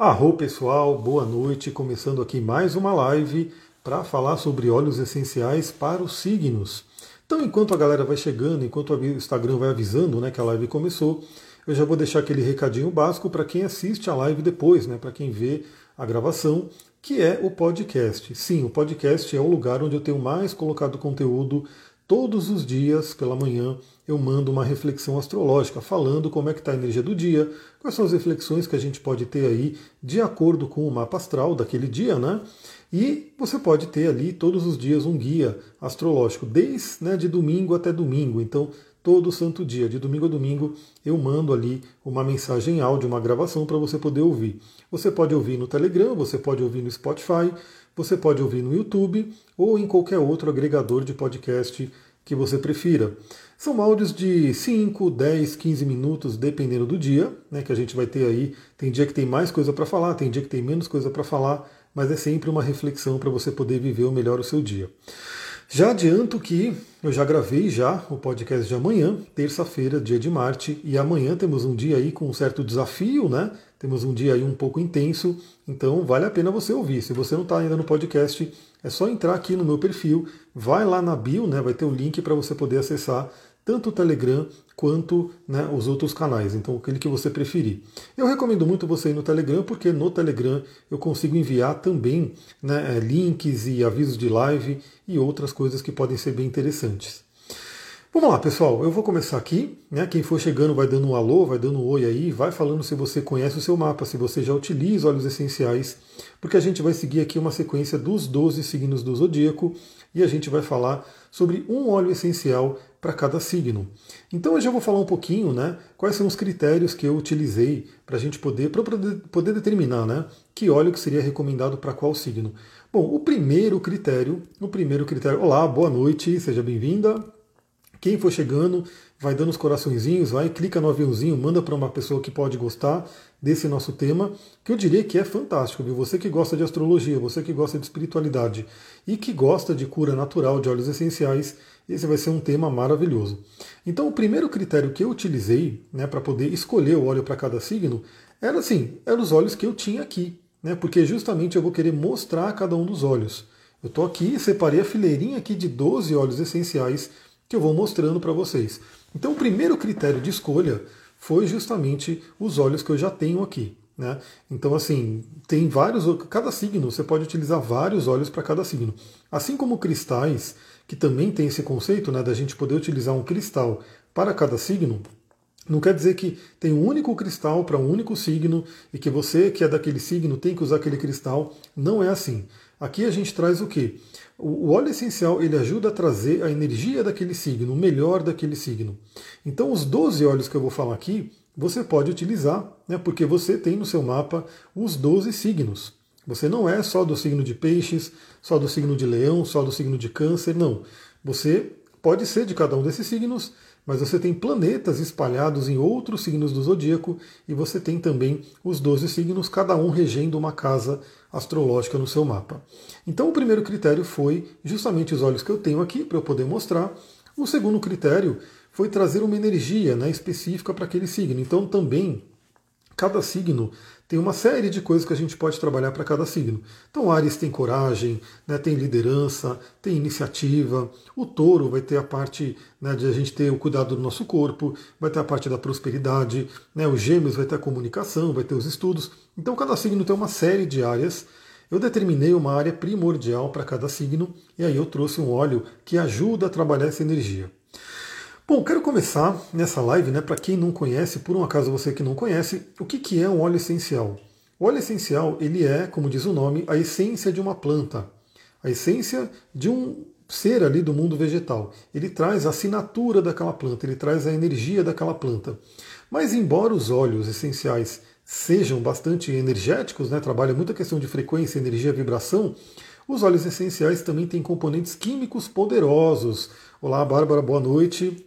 Arro pessoal, boa noite. Começando aqui mais uma live para falar sobre óleos essenciais para os signos. Então, enquanto a galera vai chegando, enquanto o Instagram vai avisando né, que a live começou, eu já vou deixar aquele recadinho básico para quem assiste a live depois, né, para quem vê a gravação, que é o podcast. Sim, o podcast é o lugar onde eu tenho mais colocado conteúdo Todos os dias, pela manhã, eu mando uma reflexão astrológica falando como é que está a energia do dia, quais são as reflexões que a gente pode ter aí de acordo com o mapa astral daquele dia, né? E você pode ter ali todos os dias um guia astrológico, desde né, de domingo até domingo. Então, todo santo dia, de domingo a domingo, eu mando ali uma mensagem áudio, uma gravação para você poder ouvir. Você pode ouvir no Telegram, você pode ouvir no Spotify, você pode ouvir no YouTube ou em qualquer outro agregador de podcast que você prefira. São áudios de 5, 10, 15 minutos, dependendo do dia, né, que a gente vai ter aí. Tem dia que tem mais coisa para falar, tem dia que tem menos coisa para falar, mas é sempre uma reflexão para você poder viver melhor o seu dia. Já adianto que eu já gravei já o podcast de amanhã, terça-feira, dia de Marte, e amanhã temos um dia aí com um certo desafio, né? Temos um dia aí um pouco intenso, então vale a pena você ouvir. Se você não está ainda no podcast, é só entrar aqui no meu perfil, vai lá na bio, né? Vai ter o link para você poder acessar tanto o Telegram quanto né, os outros canais, então aquele que você preferir. Eu recomendo muito você ir no Telegram, porque no Telegram eu consigo enviar também né, é, links e avisos de live e outras coisas que podem ser bem interessantes. Vamos lá, pessoal. Eu vou começar aqui. Né? Quem for chegando vai dando um alô, vai dando um oi aí, vai falando se você conhece o seu mapa, se você já utiliza óleos essenciais, porque a gente vai seguir aqui uma sequência dos 12 signos do zodíaco e a gente vai falar sobre um óleo essencial para cada signo. Então eu já vou falar um pouquinho, né? Quais são os critérios que eu utilizei para a gente poder, poder determinar, né? Que óleo que seria recomendado para qual signo. Bom, o primeiro critério, o primeiro critério. Olá, boa noite, seja bem-vinda. Quem for chegando, vai dando os coraçõezinhos, vai, clica no aviãozinho, manda para uma pessoa que pode gostar desse nosso tema, que eu diria que é fantástico, viu? Você que gosta de astrologia, você que gosta de espiritualidade e que gosta de cura natural de óleos essenciais, esse vai ser um tema maravilhoso. Então, o primeiro critério que eu utilizei né, para poder escolher o óleo para cada signo era assim, eram os óleos que eu tinha aqui, né? Porque justamente eu vou querer mostrar cada um dos óleos. Eu estou aqui, separei a fileirinha aqui de 12 óleos essenciais que eu vou mostrando para vocês. Então, o primeiro critério de escolha foi justamente os óleos que eu já tenho aqui. Né? Então, assim, tem vários. Cada signo, você pode utilizar vários óleos para cada signo. Assim como cristais, que também tem esse conceito né, da gente poder utilizar um cristal para cada signo, não quer dizer que tem um único cristal para um único signo e que você que é daquele signo tem que usar aquele cristal. Não é assim. Aqui a gente traz o que? O óleo essencial ele ajuda a trazer a energia daquele signo, o melhor daquele signo. Então, os 12 óleos que eu vou falar aqui, você pode utilizar, né, porque você tem no seu mapa os 12 signos. Você não é só do signo de peixes, só do signo de leão, só do signo de câncer, não. Você pode ser de cada um desses signos, mas você tem planetas espalhados em outros signos do zodíaco e você tem também os 12 signos, cada um regendo uma casa astrológica no seu mapa. Então o primeiro critério foi justamente os olhos que eu tenho aqui para eu poder mostrar. O segundo critério foi trazer uma energia né, específica para aquele signo. Então também cada signo tem uma série de coisas que a gente pode trabalhar para cada signo. Então, Ares tem coragem, né, tem liderança, tem iniciativa. O touro vai ter a parte né, de a gente ter o cuidado do nosso corpo, vai ter a parte da prosperidade. Né, os gêmeos vai ter a comunicação, vai ter os estudos. Então, cada signo tem uma série de áreas. Eu determinei uma área primordial para cada signo e aí eu trouxe um óleo que ajuda a trabalhar essa energia. Bom, quero começar nessa live, né? Para quem não conhece, por um acaso você que não conhece, o que, que é um óleo essencial? O óleo essencial, ele é, como diz o nome, a essência de uma planta, a essência de um ser ali do mundo vegetal. Ele traz a assinatura daquela planta, ele traz a energia daquela planta. Mas embora os óleos essenciais sejam bastante energéticos, né, trabalham muito a questão de frequência, energia, vibração, os óleos essenciais também têm componentes químicos poderosos. Olá, Bárbara, boa noite.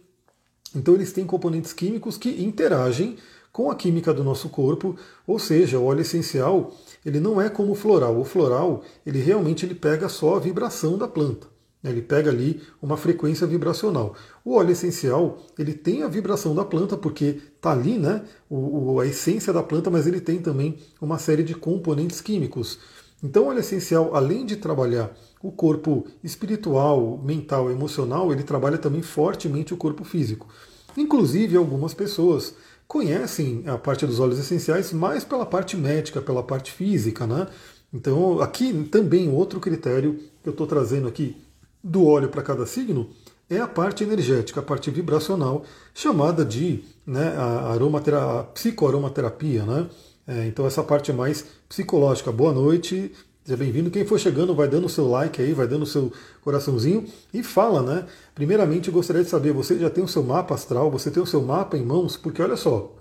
Então eles têm componentes químicos que interagem com a química do nosso corpo, ou seja, o óleo essencial ele não é como o floral. O floral ele realmente ele pega só a vibração da planta. Ele pega ali uma frequência vibracional. O óleo essencial, ele tem a vibração da planta, porque está ali né, o, a essência da planta, mas ele tem também uma série de componentes químicos. Então, o óleo essencial, além de trabalhar o corpo espiritual, mental, emocional, ele trabalha também fortemente o corpo físico. Inclusive, algumas pessoas conhecem a parte dos óleos essenciais mais pela parte médica, pela parte física, né? Então, aqui também outro critério que eu estou trazendo aqui do óleo para cada signo é a parte energética, a parte vibracional, chamada de né, a, aromatera psicoaromaterapia. Né? É, então essa parte mais psicológica. Boa noite, seja bem-vindo. Quem for chegando, vai dando o seu like aí, vai dando o seu coraçãozinho e fala, né? Primeiramente, eu gostaria de saber, você já tem o seu mapa astral, você tem o seu mapa em mãos? Porque olha só,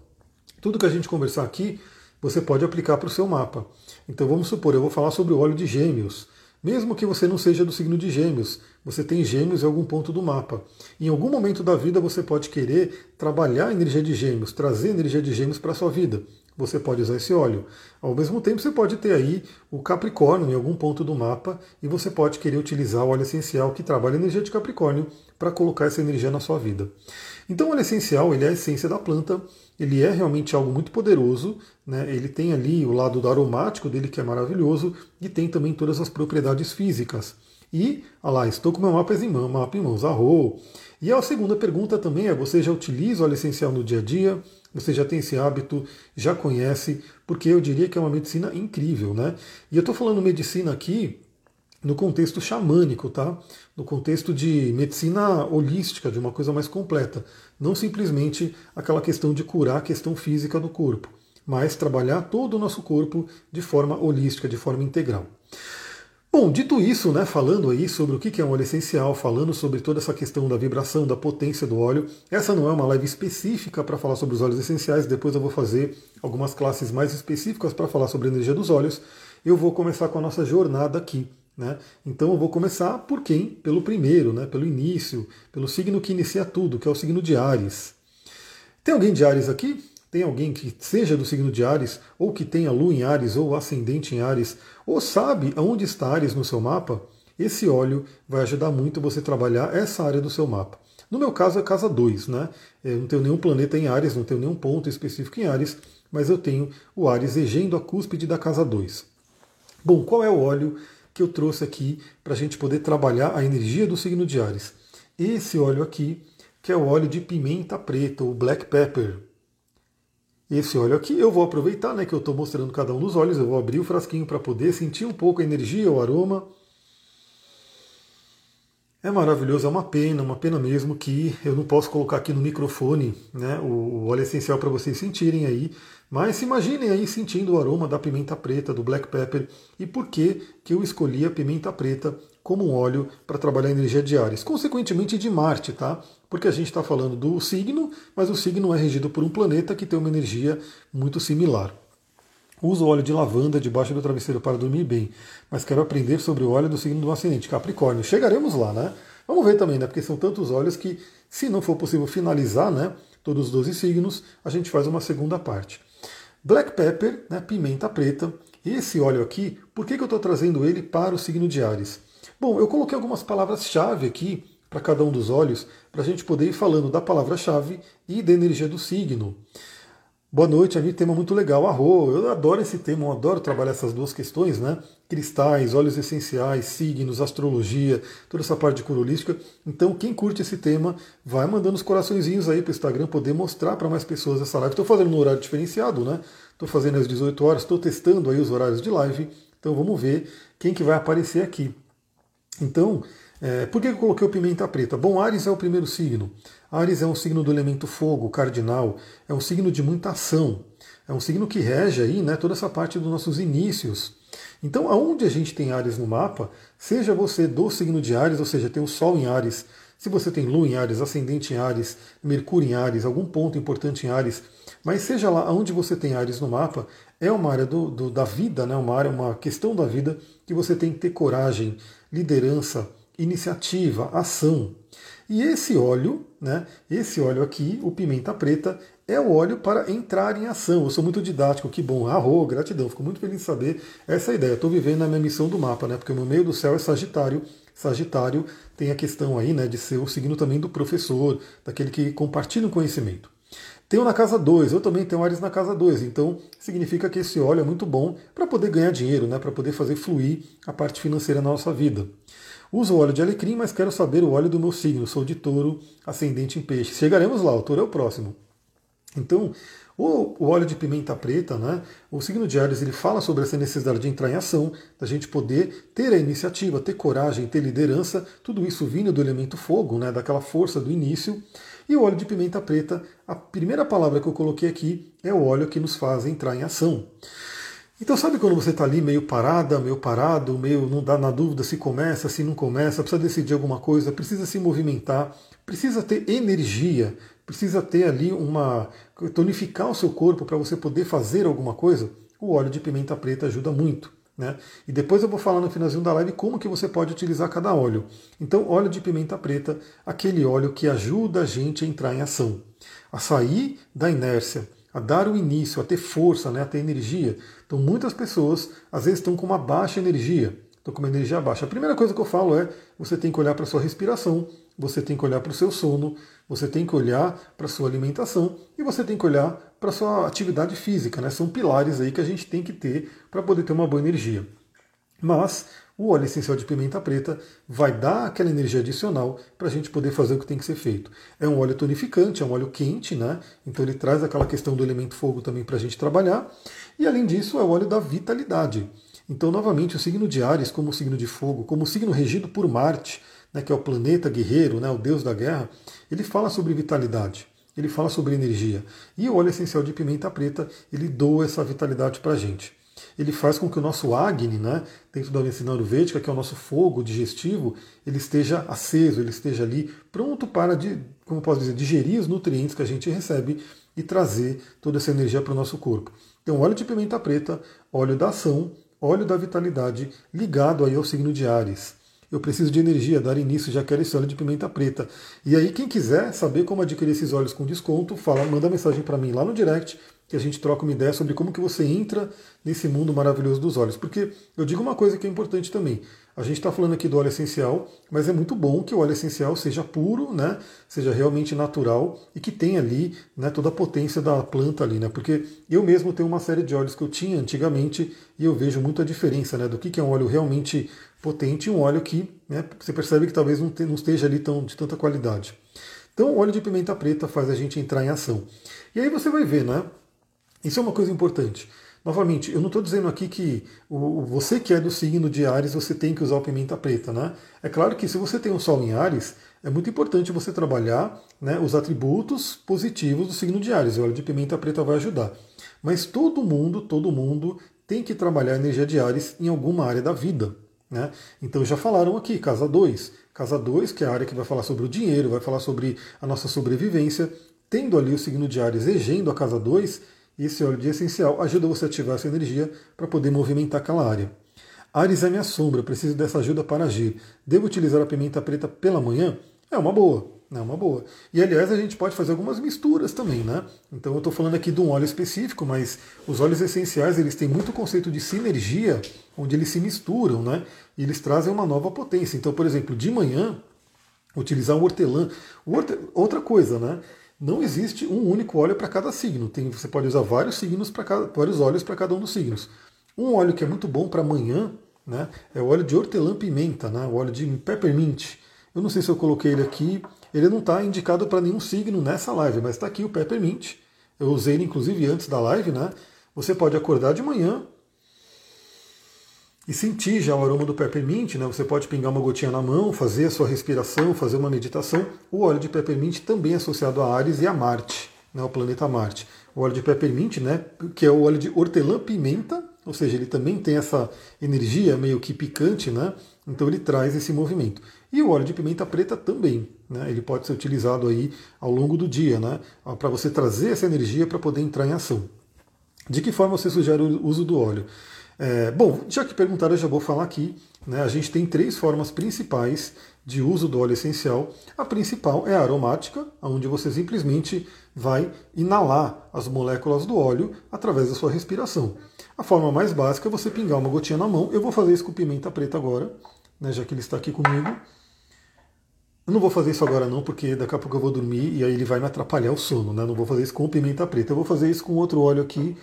tudo que a gente conversar aqui, você pode aplicar para o seu mapa. Então vamos supor, eu vou falar sobre o óleo de gêmeos. Mesmo que você não seja do signo de Gêmeos, você tem Gêmeos em algum ponto do mapa. Em algum momento da vida você pode querer trabalhar a energia de Gêmeos, trazer a energia de Gêmeos para a sua vida. Você pode usar esse óleo. Ao mesmo tempo, você pode ter aí o Capricórnio em algum ponto do mapa e você pode querer utilizar o óleo essencial que trabalha a energia de Capricórnio para colocar essa energia na sua vida. Então, o óleo essencial ele é a essência da planta, ele é realmente algo muito poderoso, né? ele tem ali o lado do aromático dele que é maravilhoso e tem também todas as propriedades físicas. E, olha lá, estou com meu mapa em mãos, mapa em mãos, arro. E a segunda pergunta também é, você já utiliza o óleo essencial no dia a dia? Você já tem esse hábito, já conhece? Porque eu diria que é uma medicina incrível, né? E eu estou falando medicina aqui no contexto xamânico, tá? No contexto de medicina holística, de uma coisa mais completa. Não simplesmente aquela questão de curar a questão física do corpo, mas trabalhar todo o nosso corpo de forma holística, de forma integral. Bom, dito isso, né, falando aí sobre o que é um óleo essencial, falando sobre toda essa questão da vibração, da potência do óleo, essa não é uma live específica para falar sobre os óleos essenciais, depois eu vou fazer algumas classes mais específicas para falar sobre a energia dos óleos. Eu vou começar com a nossa jornada aqui. Né? Então eu vou começar por quem? Pelo primeiro, né? pelo início, pelo signo que inicia tudo, que é o signo de Ares. Tem alguém de Ares aqui? Tem alguém que seja do signo de Ares, ou que tenha lua em Ares, ou ascendente em Ares, ou sabe aonde está Ares no seu mapa? Esse óleo vai ajudar muito você trabalhar essa área do seu mapa. No meu caso é casa 2, né? Eu não tenho nenhum planeta em Ares, não tenho nenhum ponto específico em Ares, mas eu tenho o Ares regendo a cúspide da casa 2. Bom, qual é o óleo que eu trouxe aqui para a gente poder trabalhar a energia do signo de Ares. Esse óleo aqui, que é o óleo de pimenta preta, o black pepper. Esse óleo aqui eu vou aproveitar, né, que eu estou mostrando cada um dos óleos, eu vou abrir o frasquinho para poder sentir um pouco a energia, o aroma. É maravilhoso, é uma pena, uma pena mesmo que eu não posso colocar aqui no microfone né, o, óleo essencial para vocês sentirem aí, mas se imaginem aí sentindo o aroma da pimenta preta, do black pepper, e por que, que eu escolhi a pimenta preta como um óleo para trabalhar a energia de Ares. Consequentemente de Marte, tá? Porque a gente está falando do signo, mas o signo é regido por um planeta que tem uma energia muito similar. Uso óleo de lavanda debaixo do travesseiro para dormir bem, mas quero aprender sobre o óleo do signo do ascendente, Capricórnio. Chegaremos lá, né? Vamos ver também, né? Porque são tantos óleos que, se não for possível finalizar, né? Todos os 12 signos, a gente faz uma segunda parte. Black pepper, né, pimenta preta. Esse óleo aqui, por que, que eu estou trazendo ele para o signo de Ares? Bom, eu coloquei algumas palavras-chave aqui para cada um dos óleos, para a gente poder ir falando da palavra-chave e da energia do signo. Boa noite, amigo. Tema muito legal. Arro, eu adoro esse tema, eu adoro trabalhar essas duas questões, né? Cristais, óleos essenciais, signos, astrologia, toda essa parte de curolística. Então, quem curte esse tema, vai mandando os coraçõezinhos aí para o Instagram poder mostrar para mais pessoas essa live. Estou fazendo no horário diferenciado, né? Estou fazendo às 18 horas, estou testando aí os horários de live. Então, vamos ver quem que vai aparecer aqui. Então, é, por que eu coloquei o pimenta preta? Bom, Ares é o primeiro signo. Ares é um signo do elemento fogo, cardinal, é um signo de muita ação. É um signo que rege aí né, toda essa parte dos nossos inícios. Então, aonde a gente tem Ares no mapa, seja você do signo de Ares, ou seja, tem o Sol em Ares, se você tem Lua em Ares, Ascendente em Ares, Mercúrio em Ares, algum ponto importante em Ares, mas seja lá onde você tem Ares no mapa, é uma área do, do, da vida, né, uma área, uma questão da vida que você tem que ter coragem, liderança, iniciativa, ação. E esse óleo, né, esse óleo aqui, o pimenta preta, é o óleo para entrar em ação. Eu sou muito didático, que bom, arro, gratidão, fico muito feliz de saber essa ideia. Estou vivendo a minha missão do mapa, né, porque o meu meio do céu é Sagitário, Sagitário tem a questão aí né, de ser o signo também do professor, daquele que compartilha o conhecimento. Tenho na casa 2, eu também tenho Ares na casa 2, então significa que esse óleo é muito bom para poder ganhar dinheiro, né, para poder fazer fluir a parte financeira na nossa vida. Uso óleo de alecrim, mas quero saber o óleo do meu signo. Sou de touro, ascendente em peixe. Chegaremos lá, o touro é o próximo. Então, o, o, óleo de pimenta preta, né? O signo de Ares ele fala sobre essa necessidade de entrar em ação, da gente poder ter a iniciativa, ter coragem, ter liderança, tudo isso vindo do elemento fogo, né? Daquela força do início. E o óleo de pimenta preta, a primeira palavra que eu coloquei aqui é o óleo que nos faz entrar em ação. Então sabe quando você está ali meio parada, meio parado, meio não dá na dúvida se começa, se não começa, precisa decidir alguma coisa, precisa se movimentar, precisa ter energia, precisa ter ali uma tonificar o seu corpo para você poder fazer alguma coisa. O óleo de pimenta preta ajuda muito. Né? E depois eu vou falar no finalzinho da live como que você pode utilizar cada óleo. Então, óleo de pimenta preta, aquele óleo que ajuda a gente a entrar em ação, a sair da inércia, a dar o início, a ter força, né, a ter energia. Então, muitas pessoas às vezes estão com uma baixa energia, estão com uma energia baixa. A primeira coisa que eu falo é: você tem que olhar para a sua respiração, você tem que olhar para o seu sono, você tem que olhar para a sua alimentação e você tem que olhar para a sua atividade física. Né? São pilares aí que a gente tem que ter para poder ter uma boa energia. Mas o óleo essencial de pimenta preta vai dar aquela energia adicional para a gente poder fazer o que tem que ser feito. É um óleo tonificante, é um óleo quente, né? Então ele traz aquela questão do elemento fogo também para a gente trabalhar. E além disso, é o óleo da vitalidade. Então, novamente, o signo de Ares, como o signo de fogo, como o signo regido por Marte, né, que é o planeta guerreiro, né, o deus da guerra, ele fala sobre vitalidade, ele fala sobre energia. E o óleo essencial de pimenta preta, ele doa essa vitalidade para a gente ele faz com que o nosso Agni, né, dentro da medicina ayurvédica, que é o nosso fogo digestivo, ele esteja aceso, ele esteja ali pronto para, como posso dizer, digerir os nutrientes que a gente recebe e trazer toda essa energia para o nosso corpo. Então, óleo de pimenta preta, óleo da ação, óleo da vitalidade, ligado aí ao signo de Ares. Eu preciso de energia, dar início, já quero esse óleo de pimenta preta. E aí, quem quiser saber como adquirir esses óleos com desconto, fala, manda mensagem para mim lá no direct que a gente troca uma ideia sobre como que você entra nesse mundo maravilhoso dos óleos. Porque eu digo uma coisa que é importante também. A gente está falando aqui do óleo essencial, mas é muito bom que o óleo essencial seja puro, né? Seja realmente natural e que tenha ali né, toda a potência da planta ali, né? Porque eu mesmo tenho uma série de óleos que eu tinha antigamente e eu vejo muito a diferença né, do que é um óleo realmente potente e um óleo que né, você percebe que talvez não, não esteja ali tão, de tanta qualidade. Então, o óleo de pimenta preta faz a gente entrar em ação. E aí você vai ver, né? Isso é uma coisa importante. Novamente, eu não estou dizendo aqui que o, você que é do signo de Ares, você tem que usar o pimenta preta, né? É claro que se você tem um Sol em Ares, é muito importante você trabalhar né, os atributos positivos do signo de Ares. O óleo de pimenta preta vai ajudar. Mas todo mundo, todo mundo tem que trabalhar a energia de Ares em alguma área da vida. Né? Então já falaram aqui, casa 2. Casa 2, que é a área que vai falar sobre o dinheiro, vai falar sobre a nossa sobrevivência. Tendo ali o signo de Ares regendo a casa 2, esse óleo de essencial ajuda você a ativar essa energia para poder movimentar aquela área. Ares é minha sombra, preciso dessa ajuda para agir. Devo utilizar a pimenta preta pela manhã? É uma boa, é uma boa. E aliás, a gente pode fazer algumas misturas também, né? Então eu estou falando aqui de um óleo específico, mas os óleos essenciais eles têm muito conceito de sinergia, onde eles se misturam, né? E eles trazem uma nova potência. Então, por exemplo, de manhã, utilizar um hortelã. Outra coisa, né? Não existe um único óleo para cada signo. Tem, você pode usar vários signos para vários óleos para cada um dos signos. Um óleo que é muito bom para amanhã, né, é o óleo de hortelã-pimenta, né, o óleo de peppermint. Eu não sei se eu coloquei ele aqui. Ele não está indicado para nenhum signo nessa live, mas está aqui o peppermint. Eu usei ele inclusive antes da live, né? Você pode acordar de manhã, e sentir já o aroma do peppermint, né? Você pode pingar uma gotinha na mão, fazer a sua respiração, fazer uma meditação. O óleo de peppermint também é associado a Ares e a Marte, né? O planeta Marte. O óleo de peppermint, né? Que é o óleo de hortelã-pimenta, ou seja, ele também tem essa energia meio que picante, né? Então ele traz esse movimento. E o óleo de pimenta preta também, né? Ele pode ser utilizado aí ao longo do dia, né? Para você trazer essa energia para poder entrar em ação. De que forma você sugere o uso do óleo? É, bom, já que perguntaram, eu já vou falar aqui. Né, a gente tem três formas principais de uso do óleo essencial. A principal é a aromática, onde você simplesmente vai inalar as moléculas do óleo através da sua respiração. A forma mais básica é você pingar uma gotinha na mão. Eu vou fazer isso com pimenta preta agora. né, já que ele está aqui comigo. Eu não vou fazer isso agora não, porque daqui a pouco eu vou dormir e aí ele vai me atrapalhar o sono, né? Não vou fazer isso com pimenta preta. Eu vou fazer isso com outro óleo aqui,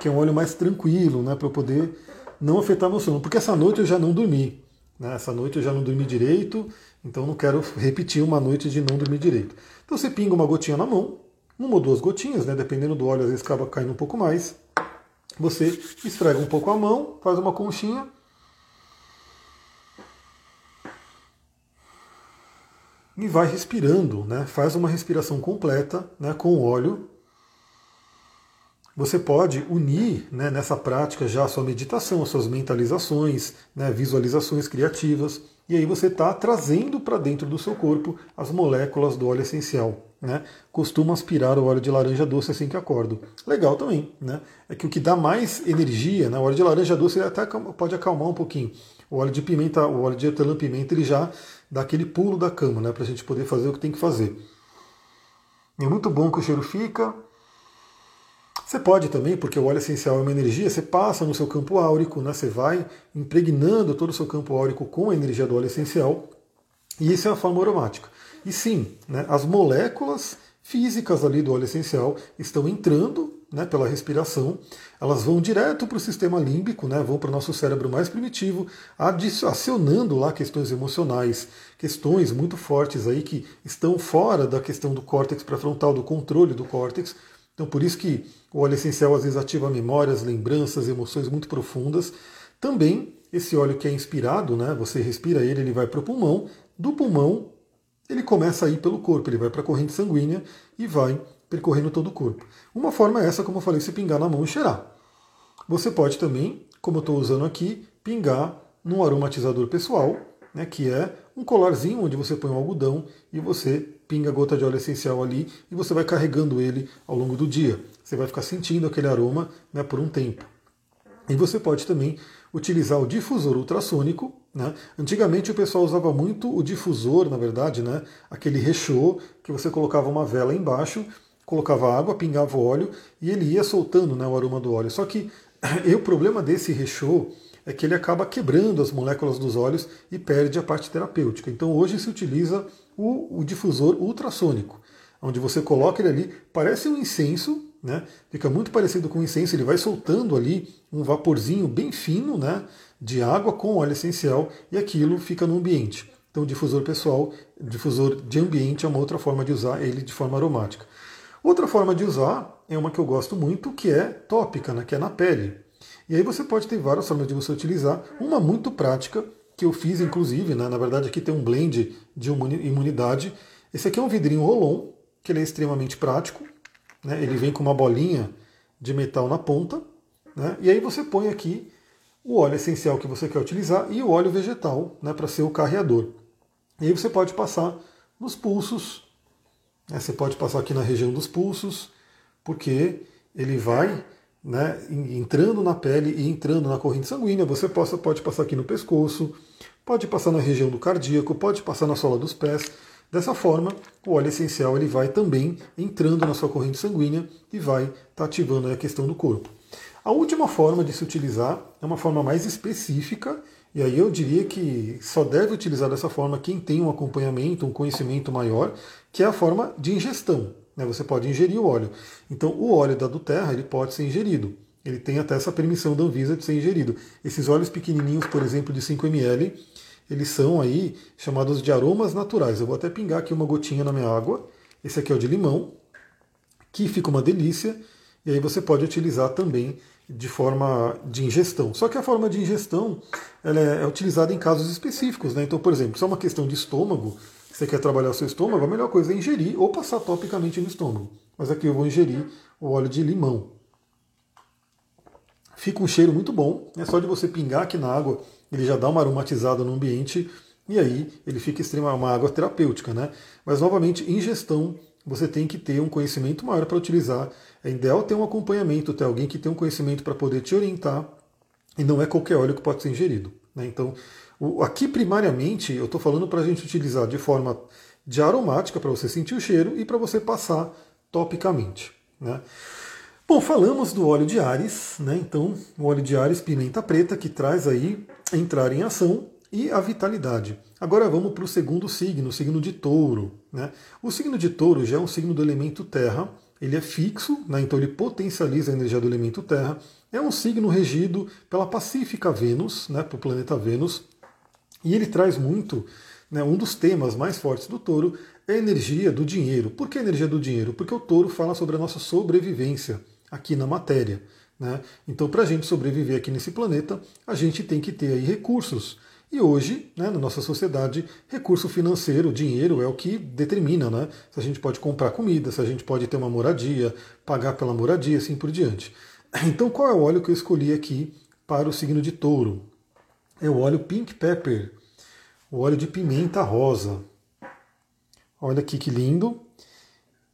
que é um óleo mais tranquilo, né? Para eu poder não afetar meu sono. Porque essa noite eu já não dormi. Né? Essa noite eu já não dormi direito, então não quero repetir uma noite de não dormir direito. Então você pinga uma gotinha na mão, uma ou duas gotinhas, né? Dependendo do óleo, às vezes acaba caindo um pouco mais. Você esfrega um pouco a mão, faz uma conchinha e vai respirando, né? faz uma respiração completa né, com óleo. Você pode unir né, nessa prática já a sua meditação, as suas mentalizações, né, visualizações criativas, e aí você está trazendo para dentro do seu corpo as moléculas do óleo essencial. Né? Costumo aspirar o óleo de laranja doce assim que acordo. Legal também, né? É que o que dá mais energia, né? O óleo de laranja doce até pode acalmar um pouquinho. O óleo de pimenta, o óleo de hortelã-pimenta, ele já dá aquele pulo da cama, né? Para a gente poder fazer o que tem que fazer. É muito bom que o cheiro fica. Você pode também, porque o óleo essencial é uma energia, você passa no seu campo áurico, né? Você vai impregnando todo o seu campo áurico com a energia do óleo essencial. E isso é a forma aromática. E sim, né, as moléculas físicas ali do óleo essencial estão entrando né, pela respiração, elas vão direto para o sistema límbico, né, vão para o nosso cérebro mais primitivo, acionando lá questões emocionais, questões muito fortes aí que estão fora da questão do córtex pré-frontal, do controle do córtex. Então por isso que o óleo essencial às vezes ativa memórias, lembranças, emoções muito profundas. Também esse óleo que é inspirado, né, você respira ele, ele vai para o pulmão, do pulmão ele começa a ir pelo corpo, ele vai para a corrente sanguínea e vai percorrendo todo o corpo. Uma forma é essa, como eu falei, se pingar na mão e cheirar. Você pode também, como eu estou usando aqui, pingar num aromatizador pessoal, né, que é um colarzinho onde você põe um algodão e você pinga gota de óleo essencial ali e você vai carregando ele ao longo do dia. Você vai ficar sentindo aquele aroma né, por um tempo. E você pode também utilizar o difusor ultrassônico. Né? Antigamente o pessoal usava muito o difusor, na verdade, né? aquele rechô que você colocava uma vela embaixo colocava água, pingava o óleo e ele ia soltando né, o aroma do óleo. Só que e o problema desse rechô é que ele acaba quebrando as moléculas dos óleos e perde a parte terapêutica. Então hoje se utiliza o, o difusor ultrassônico, onde você coloca ele ali, parece um incenso, né? Fica muito parecido com incenso, ele vai soltando ali um vaporzinho bem fino, né? De água com óleo essencial e aquilo fica no ambiente. Então, difusor pessoal, difusor de ambiente é uma outra forma de usar ele de forma aromática. Outra forma de usar é uma que eu gosto muito, que é tópica, né, que é na pele. E aí você pode ter várias formas de você utilizar. Uma muito prática, que eu fiz inclusive, né, na verdade aqui tem um blend de imunidade. Esse aqui é um vidrinho Rolon, que ele é extremamente prático. Né, ele vem com uma bolinha de metal na ponta. Né, e aí você põe aqui o óleo essencial que você quer utilizar e o óleo vegetal né, para ser o carreador. E aí você pode passar nos pulsos, né, você pode passar aqui na região dos pulsos, porque ele vai né, entrando na pele e entrando na corrente sanguínea. Você possa, pode passar aqui no pescoço, pode passar na região do cardíaco, pode passar na sola dos pés. Dessa forma, o óleo essencial ele vai também entrando na sua corrente sanguínea e vai estar tá ativando a questão do corpo. A última forma de se utilizar é uma forma mais específica, e aí eu diria que só deve utilizar dessa forma quem tem um acompanhamento, um conhecimento maior, que é a forma de ingestão. Né? Você pode ingerir o óleo. Então, o óleo da Duterra ele pode ser ingerido. Ele tem até essa permissão da Anvisa de ser ingerido. Esses óleos pequenininhos, por exemplo, de 5 ml, eles são aí chamados de aromas naturais. Eu vou até pingar aqui uma gotinha na minha água. Esse aqui é o de limão, que fica uma delícia. E aí você pode utilizar também de forma de ingestão. Só que a forma de ingestão ela é, é utilizada em casos específicos. Né? Então, por exemplo, se é uma questão de estômago, você quer trabalhar o seu estômago, a melhor coisa é ingerir ou passar topicamente no estômago. Mas aqui eu vou ingerir o óleo de limão. Fica um cheiro muito bom, é só de você pingar aqui na água, ele já dá uma aromatizada no ambiente e aí ele fica extremamente uma água terapêutica, né? Mas novamente, ingestão, você tem que ter um conhecimento maior para utilizar. É ideal ter um acompanhamento, ter alguém que tem um conhecimento para poder te orientar, e não é qualquer óleo que pode ser ingerido. Né? Então, Aqui, primariamente, eu estou falando para a gente utilizar de forma de aromática, para você sentir o cheiro, e para você passar topicamente. Né? Bom, falamos do óleo de Ares, né? então o óleo de Ares, pimenta preta, que traz aí entrar em ação. e a vitalidade. Agora vamos para o segundo signo, o signo de touro. Né? O signo de touro já é um signo do elemento terra, ele é fixo, né? então ele potencializa a energia do elemento terra. É um signo regido pela pacífica Vênus, né? para o planeta Vênus, e ele traz muito. Né? Um dos temas mais fortes do touro é a energia do dinheiro. Por que a energia do dinheiro? Porque o touro fala sobre a nossa sobrevivência aqui na matéria. Né? Então, para a gente sobreviver aqui nesse planeta, a gente tem que ter aí recursos. E hoje, né, na nossa sociedade, recurso financeiro, dinheiro, é o que determina né, se a gente pode comprar comida, se a gente pode ter uma moradia, pagar pela moradia, assim por diante. Então, qual é o óleo que eu escolhi aqui para o signo de touro? É o óleo Pink Pepper, o óleo de pimenta rosa. Olha aqui que lindo.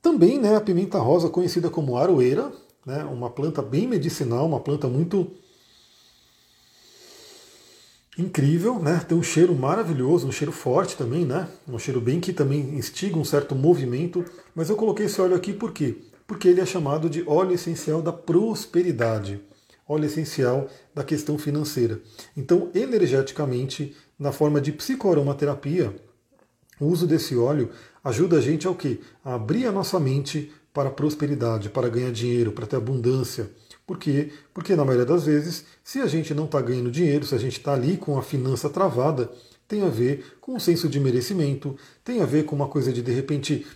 Também né, a pimenta rosa, conhecida como aroeira, né, uma planta bem medicinal, uma planta muito incrível, né? Tem um cheiro maravilhoso, um cheiro forte também, né? Um cheiro bem que também instiga um certo movimento. Mas eu coloquei esse óleo aqui por quê? Porque ele é chamado de óleo essencial da prosperidade, óleo essencial da questão financeira. Então, energeticamente, na forma de psicoaromaterapia, o uso desse óleo ajuda a gente ao quê? A abrir a nossa mente para a prosperidade, para ganhar dinheiro, para ter abundância. Por quê? Porque na maioria das vezes, se a gente não está ganhando dinheiro, se a gente está ali com a finança travada, tem a ver com um senso de merecimento, tem a ver com uma coisa de de repente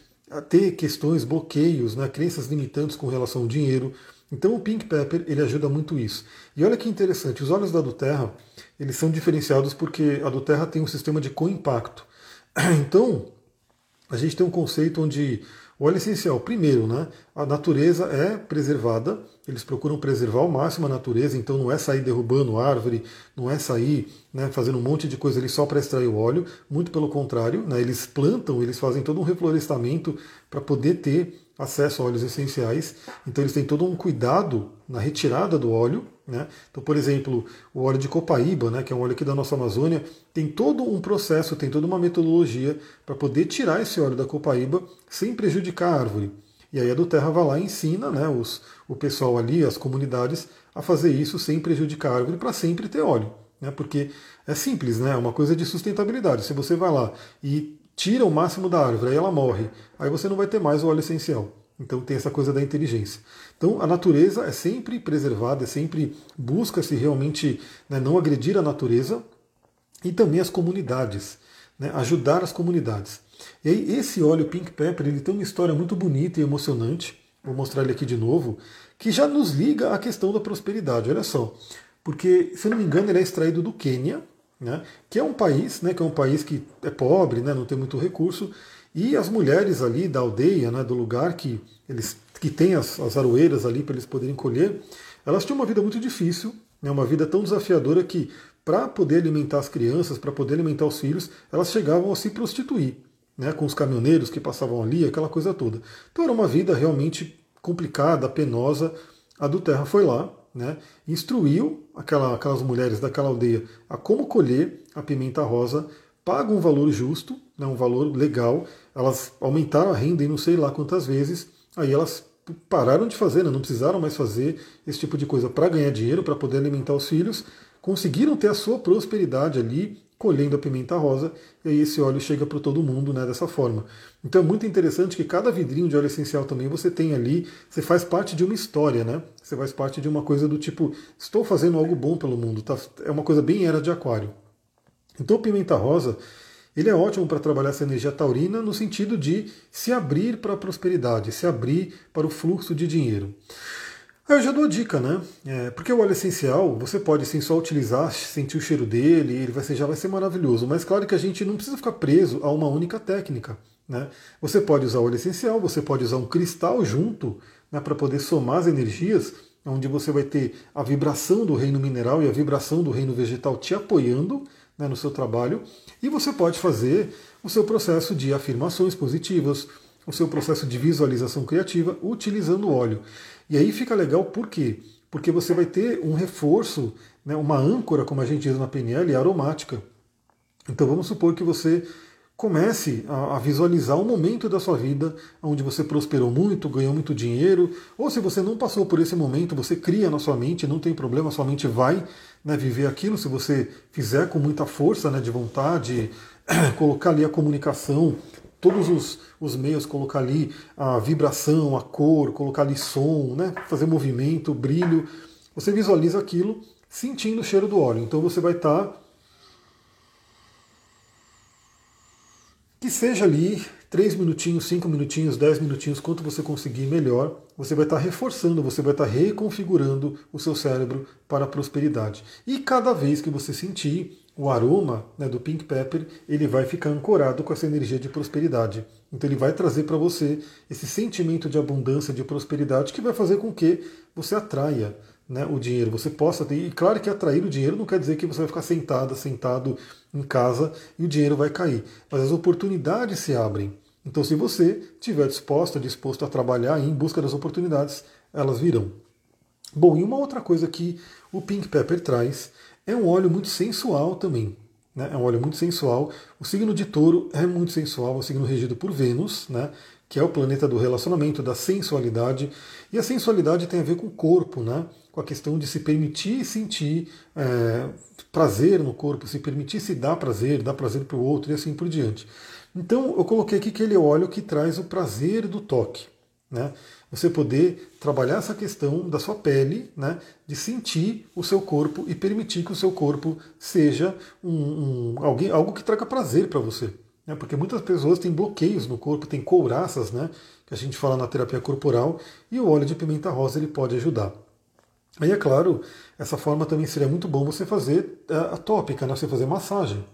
ter questões, bloqueios, né, crenças limitantes com relação ao dinheiro. Então o Pink Pepper ele ajuda muito isso. E olha que interessante, os óleos da Duterra eles são diferenciados porque a Duterra tem um sistema de co-impacto. Então a gente tem um conceito onde o óleo essencial, primeiro, né, a natureza é preservada, eles procuram preservar ao máximo a natureza, então não é sair derrubando árvore, não é sair né, fazendo um monte de coisa ali só para extrair o óleo, muito pelo contrário, né, eles plantam, eles fazem todo um reflorestamento para poder ter acesso a óleos essenciais, então eles têm todo um cuidado na retirada do óleo. Né? Então, por exemplo, o óleo de copaíba, né, que é um óleo aqui da nossa Amazônia, tem todo um processo, tem toda uma metodologia para poder tirar esse óleo da copaíba sem prejudicar a árvore. E aí a do Terra vai lá e ensina né, os, o pessoal ali, as comunidades, a fazer isso sem prejudicar a árvore para sempre ter óleo. Né, porque é simples, né, é uma coisa de sustentabilidade. Se você vai lá e tira o máximo da árvore, aí ela morre, aí você não vai ter mais o óleo essencial. Então tem essa coisa da inteligência. Então a natureza é sempre preservada, é sempre busca-se realmente né, não agredir a natureza e também as comunidades, né, ajudar as comunidades. E aí esse óleo Pink Pepper ele tem uma história muito bonita e emocionante. Vou mostrar ele aqui de novo, que já nos liga à questão da prosperidade. Olha só, porque se não me engano ele é extraído do Quênia, né, que é um país, né, que é um país que é pobre, né, não tem muito recurso, e as mulheres ali da aldeia, né, do lugar que eles que tem as, as aroeiras ali para eles poderem colher, elas tinham uma vida muito difícil, né, uma vida tão desafiadora que para poder alimentar as crianças, para poder alimentar os filhos, elas chegavam a se prostituir, né, com os caminhoneiros que passavam ali, aquela coisa toda. Então era uma vida realmente complicada, penosa. A do Terra foi lá, né, instruiu aquela, aquelas mulheres daquela aldeia a como colher a pimenta rosa, paga um valor justo, né, um valor legal, elas aumentaram a renda em não sei lá quantas vezes, aí elas pararam de fazer, né, não precisaram mais fazer esse tipo de coisa para ganhar dinheiro, para poder alimentar os filhos, conseguiram ter a sua prosperidade ali, colhendo a pimenta rosa, e aí esse óleo chega para todo mundo né, dessa forma. Então é muito interessante que cada vidrinho de óleo essencial também você tem ali, você faz parte de uma história, né? Você faz parte de uma coisa do tipo, estou fazendo algo bom pelo mundo, tá? é uma coisa bem era de aquário. Então, pimenta rosa, ele é ótimo para trabalhar essa energia taurina no sentido de se abrir para a prosperidade, se abrir para o fluxo de dinheiro. Aí eu já dou a dica, né? É, porque o óleo essencial, você pode sim só utilizar, sentir o cheiro dele, ele vai ser, já vai ser maravilhoso. Mas claro que a gente não precisa ficar preso a uma única técnica. Né? Você pode usar óleo essencial, você pode usar um cristal junto né, para poder somar as energias onde você vai ter a vibração do reino mineral e a vibração do reino vegetal te apoiando né, no seu trabalho, e você pode fazer o seu processo de afirmações positivas, o seu processo de visualização criativa utilizando óleo. E aí fica legal por quê? Porque você vai ter um reforço, né, uma âncora, como a gente diz na PNL, aromática. Então vamos supor que você comece a, visualizar um momento da sua vida onde você prosperou muito, ganhou muito dinheiro, ou se você não passou por esse momento, você cria na sua mente, não tem problema, sua mente vai né, viver aquilo se você fizer com muita força né, de vontade, colocar ali a comunicação, todos os, os meios, colocar ali a vibração, a cor, colocar ali som, né, fazer movimento, brilho, você visualiza aquilo sentindo o cheiro do óleo. Então você vai estar tá Que seja ali 3 minutinhos, 5 minutinhos, 10 minutinhos, quanto você conseguir melhor, você vai estar reforçando, você vai estar reconfigurando o seu cérebro para a prosperidade. E cada vez que você sentir o aroma né, do pink pepper, ele vai ficar ancorado com essa energia de prosperidade. Então ele vai trazer para você esse sentimento de abundância, de prosperidade, que vai fazer com que você atraia né, o dinheiro, você possa ter. E claro que atrair o dinheiro não quer dizer que você vai ficar sentada, sentado em casa e o dinheiro vai cair. Mas as oportunidades se abrem. Então, se você estiver disposto, disposto a trabalhar em busca das oportunidades, elas virão. Bom, e uma outra coisa que o Pink Pepper traz é um óleo muito sensual também. Né? É um óleo muito sensual. O signo de touro é muito sensual, é um signo regido por Vênus, né? que é o planeta do relacionamento, da sensualidade. E a sensualidade tem a ver com o corpo, né? Com a questão de se permitir sentir é, prazer no corpo, se permitir se dar prazer, dar prazer para o outro e assim por diante. Então eu coloquei aqui que ele é óleo que traz o prazer do toque. Né? Você poder trabalhar essa questão da sua pele, né? de sentir o seu corpo e permitir que o seu corpo seja um, um alguém, algo que traga prazer para você. Né? Porque muitas pessoas têm bloqueios no corpo, têm couraças, né? que a gente fala na terapia corporal, e o óleo de pimenta rosa ele pode ajudar. Aí, é claro, essa forma também seria muito bom você fazer é, a tópica, né? você fazer massagem.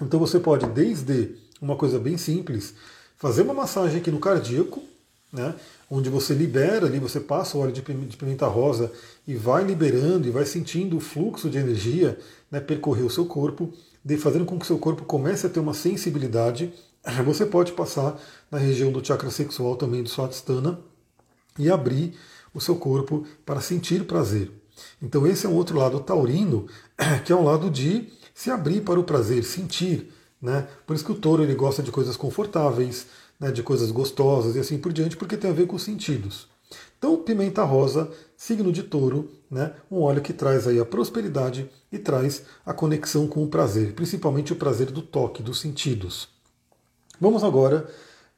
Então você pode, desde uma coisa bem simples, fazer uma massagem aqui no cardíaco, né? onde você libera ali, você passa o óleo de pimenta rosa e vai liberando e vai sentindo o fluxo de energia né, percorrer o seu corpo, de, fazendo com que o seu corpo comece a ter uma sensibilidade. Você pode passar na região do chakra sexual também do Swadhisthana e abrir o seu corpo para sentir prazer. Então esse é um outro lado taurino, que é um lado de se abrir para o prazer, sentir. Né? Por isso que o touro ele gosta de coisas confortáveis, né, de coisas gostosas e assim por diante, porque tem a ver com os sentidos. Então, pimenta rosa, signo de touro, né, um óleo que traz aí a prosperidade e traz a conexão com o prazer, principalmente o prazer do toque, dos sentidos. Vamos agora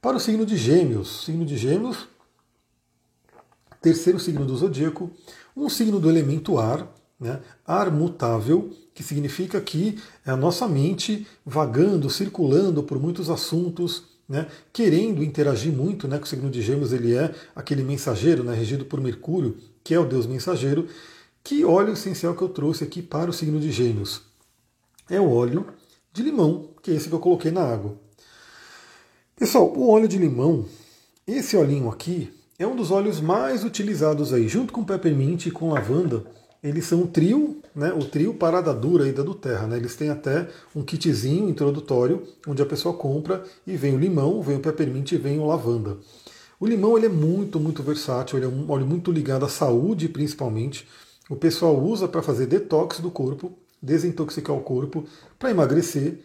para o signo de Gêmeos. Signo de Gêmeos, terceiro signo do zodíaco, um signo do elemento ar, né, ar mutável, que significa que é a nossa mente vagando, circulando por muitos assuntos, né, querendo interagir muito, né, que o signo de Gêmeos ele é aquele mensageiro, né, regido por Mercúrio, que é o deus mensageiro. Que óleo essencial que eu trouxe aqui para o signo de Gêmeos? É o óleo de limão, que é esse que eu coloquei na água. Pessoal, o óleo de limão, esse olhinho aqui, é um dos óleos mais utilizados aí, junto com peppermint e com lavanda. Eles são um trio, né, o trio parada dura da do Terra. Né, eles têm até um kitzinho introdutório, onde a pessoa compra e vem o limão, vem o peppermint e vem o lavanda. O limão ele é muito, muito versátil, ele é um óleo muito ligado à saúde principalmente. O pessoal usa para fazer detox do corpo, desintoxicar o corpo, para emagrecer,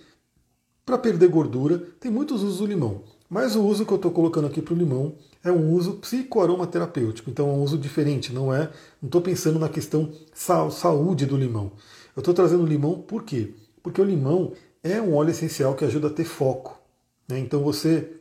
para perder gordura. Tem muitos usos do limão. Mas o uso que eu estou colocando aqui para o limão é um uso psicoaromaterapêutico, então é um uso diferente, não é? Não estou pensando na questão saúde do limão. Eu estou trazendo o limão por quê? Porque o limão é um óleo essencial que ajuda a ter foco. Né? Então você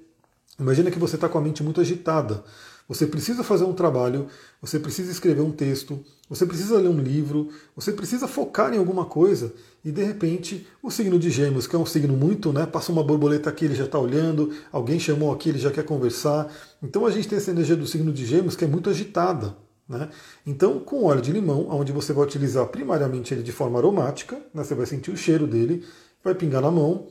imagina que você está com a mente muito agitada. Você precisa fazer um trabalho, você precisa escrever um texto, você precisa ler um livro, você precisa focar em alguma coisa e de repente o signo de Gêmeos, que é um signo muito, né? Passa uma borboleta aqui, ele já está olhando, alguém chamou aqui, ele já quer conversar. Então a gente tem essa energia do signo de Gêmeos que é muito agitada. Né? Então, com óleo de limão, onde você vai utilizar primariamente ele de forma aromática, né? você vai sentir o cheiro dele, vai pingar na mão,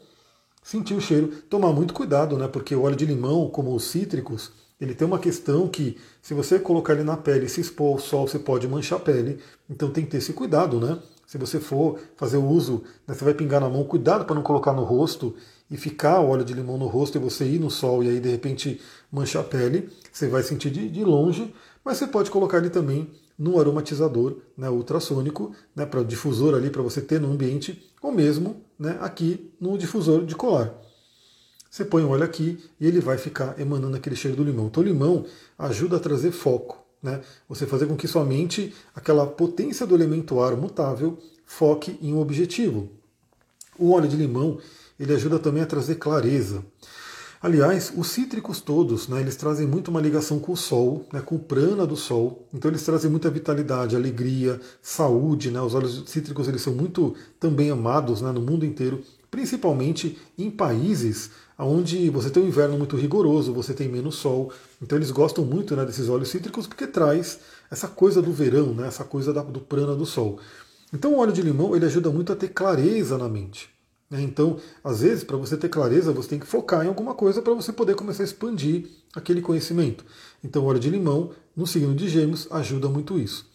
sentir o cheiro, tomar muito cuidado, né? porque o óleo de limão, como os cítricos, ele tem uma questão que, se você colocar ele na pele se expor ao sol, você pode manchar a pele. Então tem que ter esse cuidado, né? Se você for fazer o uso, né, você vai pingar na mão, cuidado para não colocar no rosto e ficar o óleo de limão no rosto e você ir no sol e aí de repente manchar a pele. Você vai sentir de, de longe, mas você pode colocar ele também no aromatizador né, ultrassônico, né, para difusor ali para você ter no ambiente, ou mesmo né, aqui no difusor de colar. Você põe o óleo aqui e ele vai ficar emanando aquele cheiro do limão. Então o limão ajuda a trazer foco, né? Você fazer com que sua mente, aquela potência do elemento ar mutável, foque em um objetivo. O óleo de limão ele ajuda também a trazer clareza. Aliás, os cítricos todos, né, eles trazem muito uma ligação com o sol, né, com o prana do sol. Então eles trazem muita vitalidade, alegria, saúde. Né, os óleos cítricos eles são muito também amados né, no mundo inteiro, principalmente em países onde você tem um inverno muito rigoroso, você tem menos sol. Então eles gostam muito né, desses óleos cítricos porque traz essa coisa do verão, né, essa coisa da, do prana do sol. Então o óleo de limão ele ajuda muito a ter clareza na mente. Né? Então, às vezes, para você ter clareza, você tem que focar em alguma coisa para você poder começar a expandir aquele conhecimento. Então, o óleo de limão, no signo de Gêmeos, ajuda muito isso.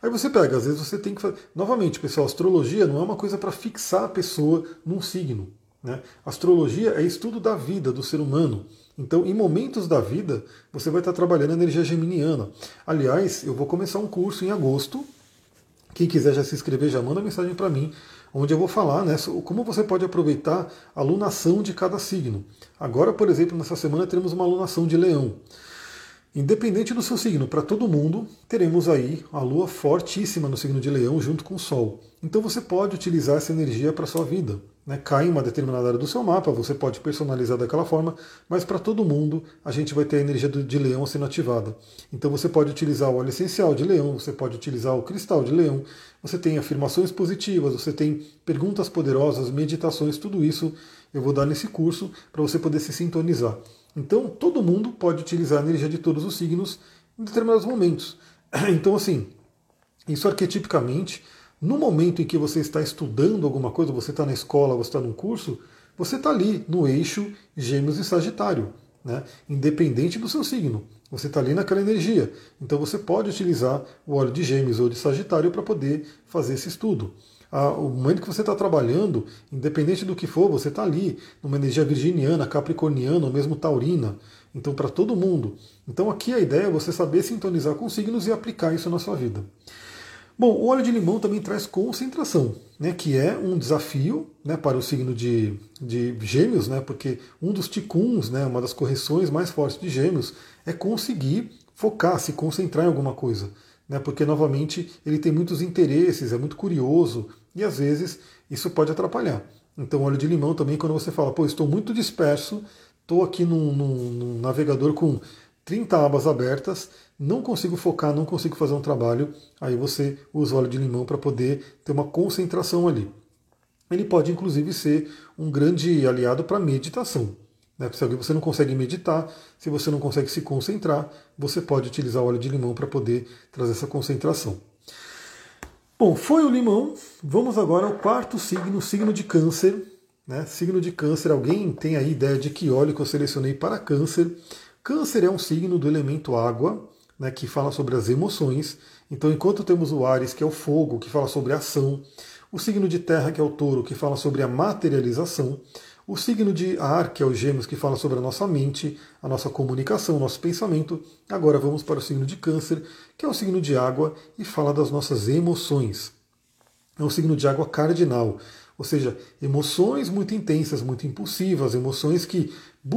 Aí você pega, às vezes você tem que fazer. Novamente, pessoal, astrologia não é uma coisa para fixar a pessoa num signo. Né? Astrologia é estudo da vida, do ser humano. Então, em momentos da vida, você vai estar trabalhando a energia geminiana. Aliás, eu vou começar um curso em agosto. Quem quiser já se inscrever, já manda mensagem para mim onde eu vou falar né, como você pode aproveitar a lunação de cada signo. Agora, por exemplo, nessa semana teremos uma lunação de leão. Independente do seu signo, para todo mundo, teremos aí a lua fortíssima no signo de leão junto com o sol. Então você pode utilizar essa energia para a sua vida né, cai uma determinada área do seu mapa, você pode personalizar daquela forma, mas para todo mundo a gente vai ter a energia de leão sendo ativada. Então você pode utilizar o óleo essencial de leão, você pode utilizar o cristal de leão, você tem afirmações positivas, você tem perguntas poderosas, meditações, tudo isso eu vou dar nesse curso para você poder se sintonizar. Então todo mundo pode utilizar a energia de todos os signos em determinados momentos. Então assim, isso arquetipicamente no momento em que você está estudando alguma coisa, você está na escola, você está num curso, você está ali no eixo Gêmeos e Sagitário, né? independente do seu signo. Você está ali naquela energia. Então você pode utilizar o óleo de Gêmeos ou de Sagitário para poder fazer esse estudo. o momento que você está trabalhando, independente do que for, você está ali numa energia virginiana, capricorniana ou mesmo taurina. Então, para todo mundo. Então, aqui a ideia é você saber sintonizar com signos e aplicar isso na sua vida. Bom, o óleo de limão também traz concentração, né, que é um desafio né, para o signo de, de gêmeos, né, porque um dos ticuns, né, uma das correções mais fortes de gêmeos, é conseguir focar, se concentrar em alguma coisa. Né, porque, novamente, ele tem muitos interesses, é muito curioso, e às vezes isso pode atrapalhar. Então, óleo de limão também, quando você fala, pô, estou muito disperso, estou aqui num, num, num navegador com 30 abas abertas, não consigo focar, não consigo fazer um trabalho, aí você usa óleo de limão para poder ter uma concentração ali. Ele pode inclusive ser um grande aliado para meditação. Né? Se você não consegue meditar, se você não consegue se concentrar, você pode utilizar óleo de limão para poder trazer essa concentração. Bom, foi o limão. Vamos agora ao quarto signo, signo de câncer. Né? Signo de câncer, alguém tem aí ideia de que óleo que eu selecionei para câncer? Câncer é um signo do elemento água, né, que fala sobre as emoções. Então, enquanto temos o Ares, que é o fogo, que fala sobre a ação, o signo de terra, que é o touro, que fala sobre a materialização, o signo de ar, que é o gêmeos, que fala sobre a nossa mente, a nossa comunicação, o nosso pensamento. Agora vamos para o signo de câncer, que é o signo de água e fala das nossas emoções. É um signo de água cardinal, ou seja, emoções muito intensas, muito impulsivas, emoções que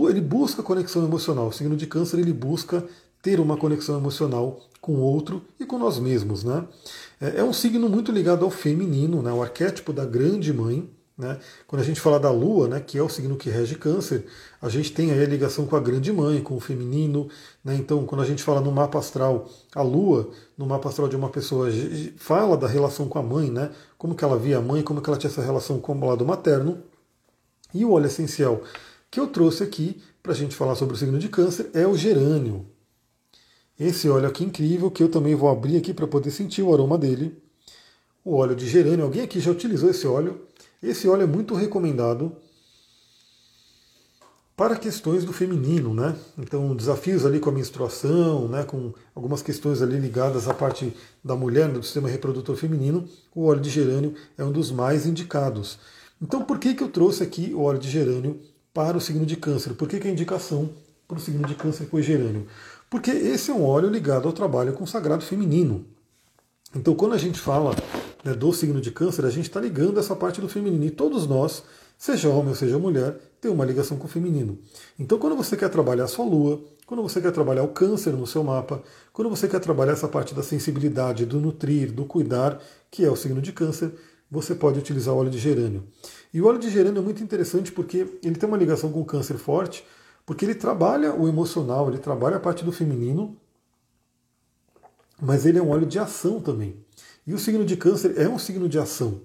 ele busca conexão emocional. O signo de câncer ele busca ter uma conexão emocional com o outro e com nós mesmos. Né? É, é um signo muito ligado ao feminino, né? o arquétipo da grande mãe. Né? Quando a gente fala da Lua, né, que é o signo que rege câncer, a gente tem aí a ligação com a grande mãe, com o feminino. Né? Então, quando a gente fala no mapa astral, a Lua, no mapa astral de uma pessoa, fala da relação com a mãe, né? como que ela via a mãe, como que ela tinha essa relação com o lado materno. E o óleo essencial que eu trouxe aqui para a gente falar sobre o signo de câncer é o gerânio. Esse óleo aqui incrível, que eu também vou abrir aqui para poder sentir o aroma dele. O óleo de gerânio, alguém aqui já utilizou esse óleo? Esse óleo é muito recomendado para questões do feminino, né? Então, desafios ali com a menstruação, né? com algumas questões ali ligadas à parte da mulher, do sistema reprodutor feminino, o óleo de gerânio é um dos mais indicados. Então, por que, que eu trouxe aqui o óleo de gerânio para o signo de câncer? Por que, que a indicação para o signo de câncer foi gerânio? Porque esse é um óleo ligado ao trabalho com o sagrado feminino. Então, quando a gente fala né, do signo de câncer, a gente está ligando essa parte do feminino. E todos nós, seja homem ou seja mulher, tem uma ligação com o feminino. Então, quando você quer trabalhar a sua lua, quando você quer trabalhar o câncer no seu mapa, quando você quer trabalhar essa parte da sensibilidade, do nutrir, do cuidar, que é o signo de câncer, você pode utilizar o óleo de gerânio. E o óleo de gerânio é muito interessante porque ele tem uma ligação com o câncer forte, porque ele trabalha o emocional, ele trabalha a parte do feminino, mas ele é um óleo de ação também. E o signo de câncer é um signo de ação.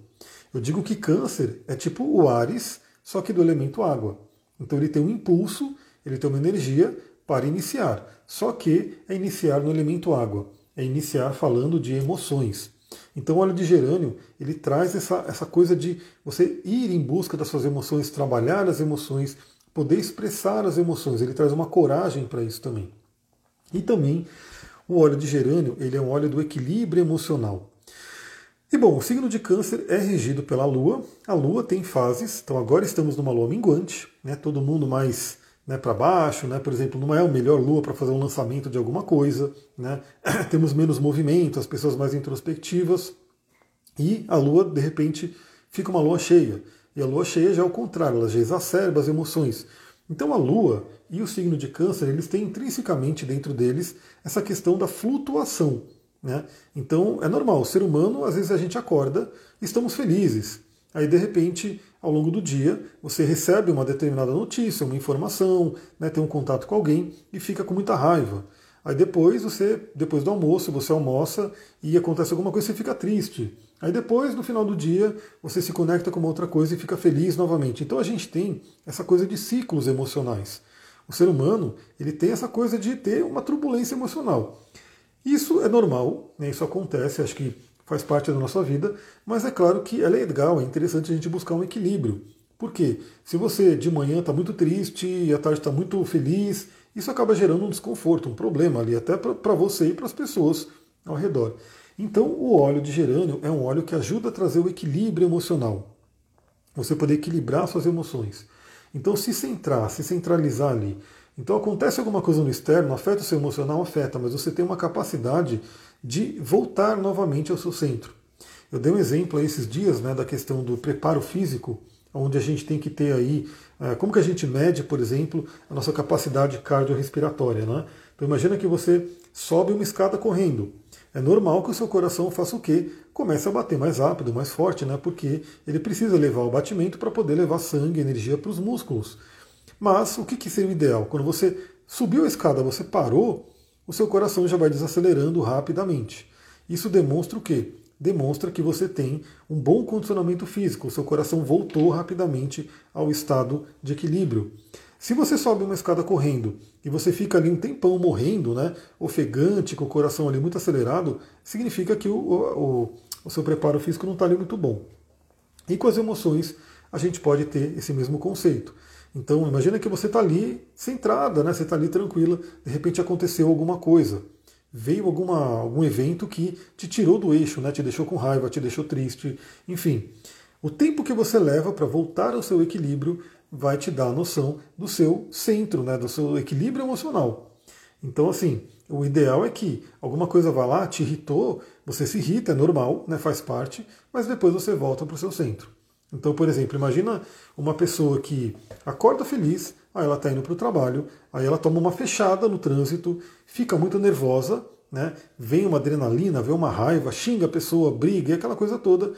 Eu digo que câncer é tipo o Ares, só que do elemento água. Então ele tem um impulso, ele tem uma energia para iniciar. Só que é iniciar no elemento água. É iniciar falando de emoções. Então o óleo de gerânio, ele traz essa, essa coisa de você ir em busca das suas emoções, trabalhar as emoções, poder expressar as emoções. Ele traz uma coragem para isso também. E também o óleo de gerânio, ele é um óleo do equilíbrio emocional. E bom, o signo de câncer é regido pela Lua. A Lua tem fases, então agora estamos numa Lua minguante, né? todo mundo mais né, para baixo, né? por exemplo, não é a melhor Lua para fazer um lançamento de alguma coisa, né? temos menos movimento, as pessoas mais introspectivas, e a Lua, de repente, fica uma Lua cheia. E a Lua cheia já é o contrário, ela já exacerba as emoções. Então a Lua e o signo de câncer, eles têm intrinsecamente dentro deles essa questão da flutuação. Né? Então é normal, o ser humano, às vezes a gente acorda, estamos felizes. Aí de repente, ao longo do dia, você recebe uma determinada notícia, uma informação, né, tem um contato com alguém e fica com muita raiva. Aí depois você, depois do almoço, você almoça e acontece alguma coisa e você fica triste. Aí depois, no final do dia, você se conecta com uma outra coisa e fica feliz novamente. Então a gente tem essa coisa de ciclos emocionais. O ser humano ele tem essa coisa de ter uma turbulência emocional. Isso é normal, né? isso acontece, acho que faz parte da nossa vida, mas é claro que é legal, é interessante a gente buscar um equilíbrio. Por quê? Se você de manhã está muito triste e à tarde está muito feliz, isso acaba gerando um desconforto, um problema ali, até para você e para as pessoas ao redor. Então, o óleo de gerânio é um óleo que ajuda a trazer o equilíbrio emocional. Você poder equilibrar suas emoções. Então, se centrar, se centralizar ali. Então, acontece alguma coisa no externo, afeta o seu emocional, afeta, mas você tem uma capacidade de voltar novamente ao seu centro. Eu dei um exemplo esses dias né, da questão do preparo físico, onde a gente tem que ter aí, eh, como que a gente mede, por exemplo, a nossa capacidade cardiorrespiratória. Né? Então imagina que você sobe uma escada correndo. É normal que o seu coração faça o quê? Comece a bater mais rápido, mais forte, né? Porque ele precisa levar o batimento para poder levar sangue, energia para os músculos. Mas o que, que seria o ideal? Quando você subiu a escada, você parou, o seu coração já vai desacelerando rapidamente. Isso demonstra o quê? Demonstra que você tem um bom condicionamento físico, o seu coração voltou rapidamente ao estado de equilíbrio. Se você sobe uma escada correndo e você fica ali um tempão morrendo, né, ofegante, com o coração ali muito acelerado, significa que o, o, o seu preparo físico não está ali muito bom. E com as emoções, a gente pode ter esse mesmo conceito. Então, imagina que você está ali centrada, né, você está ali tranquila, de repente aconteceu alguma coisa. Veio alguma, algum evento que te tirou do eixo, né, te deixou com raiva, te deixou triste, enfim. O tempo que você leva para voltar ao seu equilíbrio vai te dar a noção do seu centro, né, do seu equilíbrio emocional. Então, assim, o ideal é que alguma coisa vá lá, te irritou, você se irrita, é normal, né, faz parte, mas depois você volta para o seu centro. Então, por exemplo, imagina uma pessoa que acorda feliz, aí ela está indo para o trabalho, aí ela toma uma fechada no trânsito, fica muito nervosa, né, vem uma adrenalina, vem uma raiva, xinga a pessoa, briga, aquela coisa toda.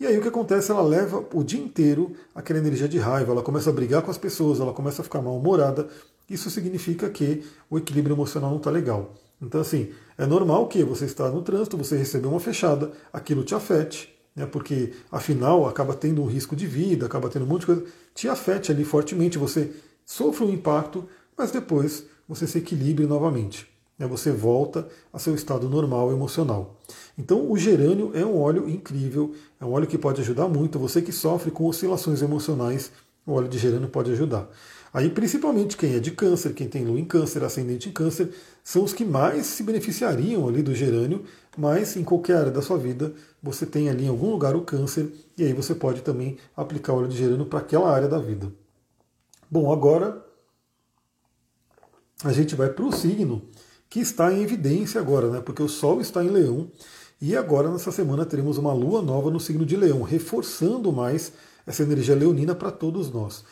E aí o que acontece? Ela leva o dia inteiro aquela energia de raiva, ela começa a brigar com as pessoas, ela começa a ficar mal-humorada. Isso significa que o equilíbrio emocional não está legal. Então, assim, é normal que você está no trânsito, você recebeu uma fechada, aquilo te afete, né, porque afinal acaba tendo um risco de vida, acaba tendo um monte de coisa, te afete ali fortemente, você sofre um impacto, mas depois você se equilibre novamente né, você volta a seu estado normal emocional. Então, o gerânio é um óleo incrível, é um óleo que pode ajudar muito. Você que sofre com oscilações emocionais, o óleo de gerânio pode ajudar. Aí, principalmente quem é de câncer, quem tem lua em câncer, ascendente em câncer, são os que mais se beneficiariam ali do gerânio, mas em qualquer área da sua vida você tem ali em algum lugar o câncer e aí você pode também aplicar óleo de gerânio para aquela área da vida. Bom, agora a gente vai para o signo que está em evidência agora, né? porque o Sol está em Leão E agora, nessa semana, teremos uma lua nova no signo de Leão, reforçando mais essa energia leonina para todos nós.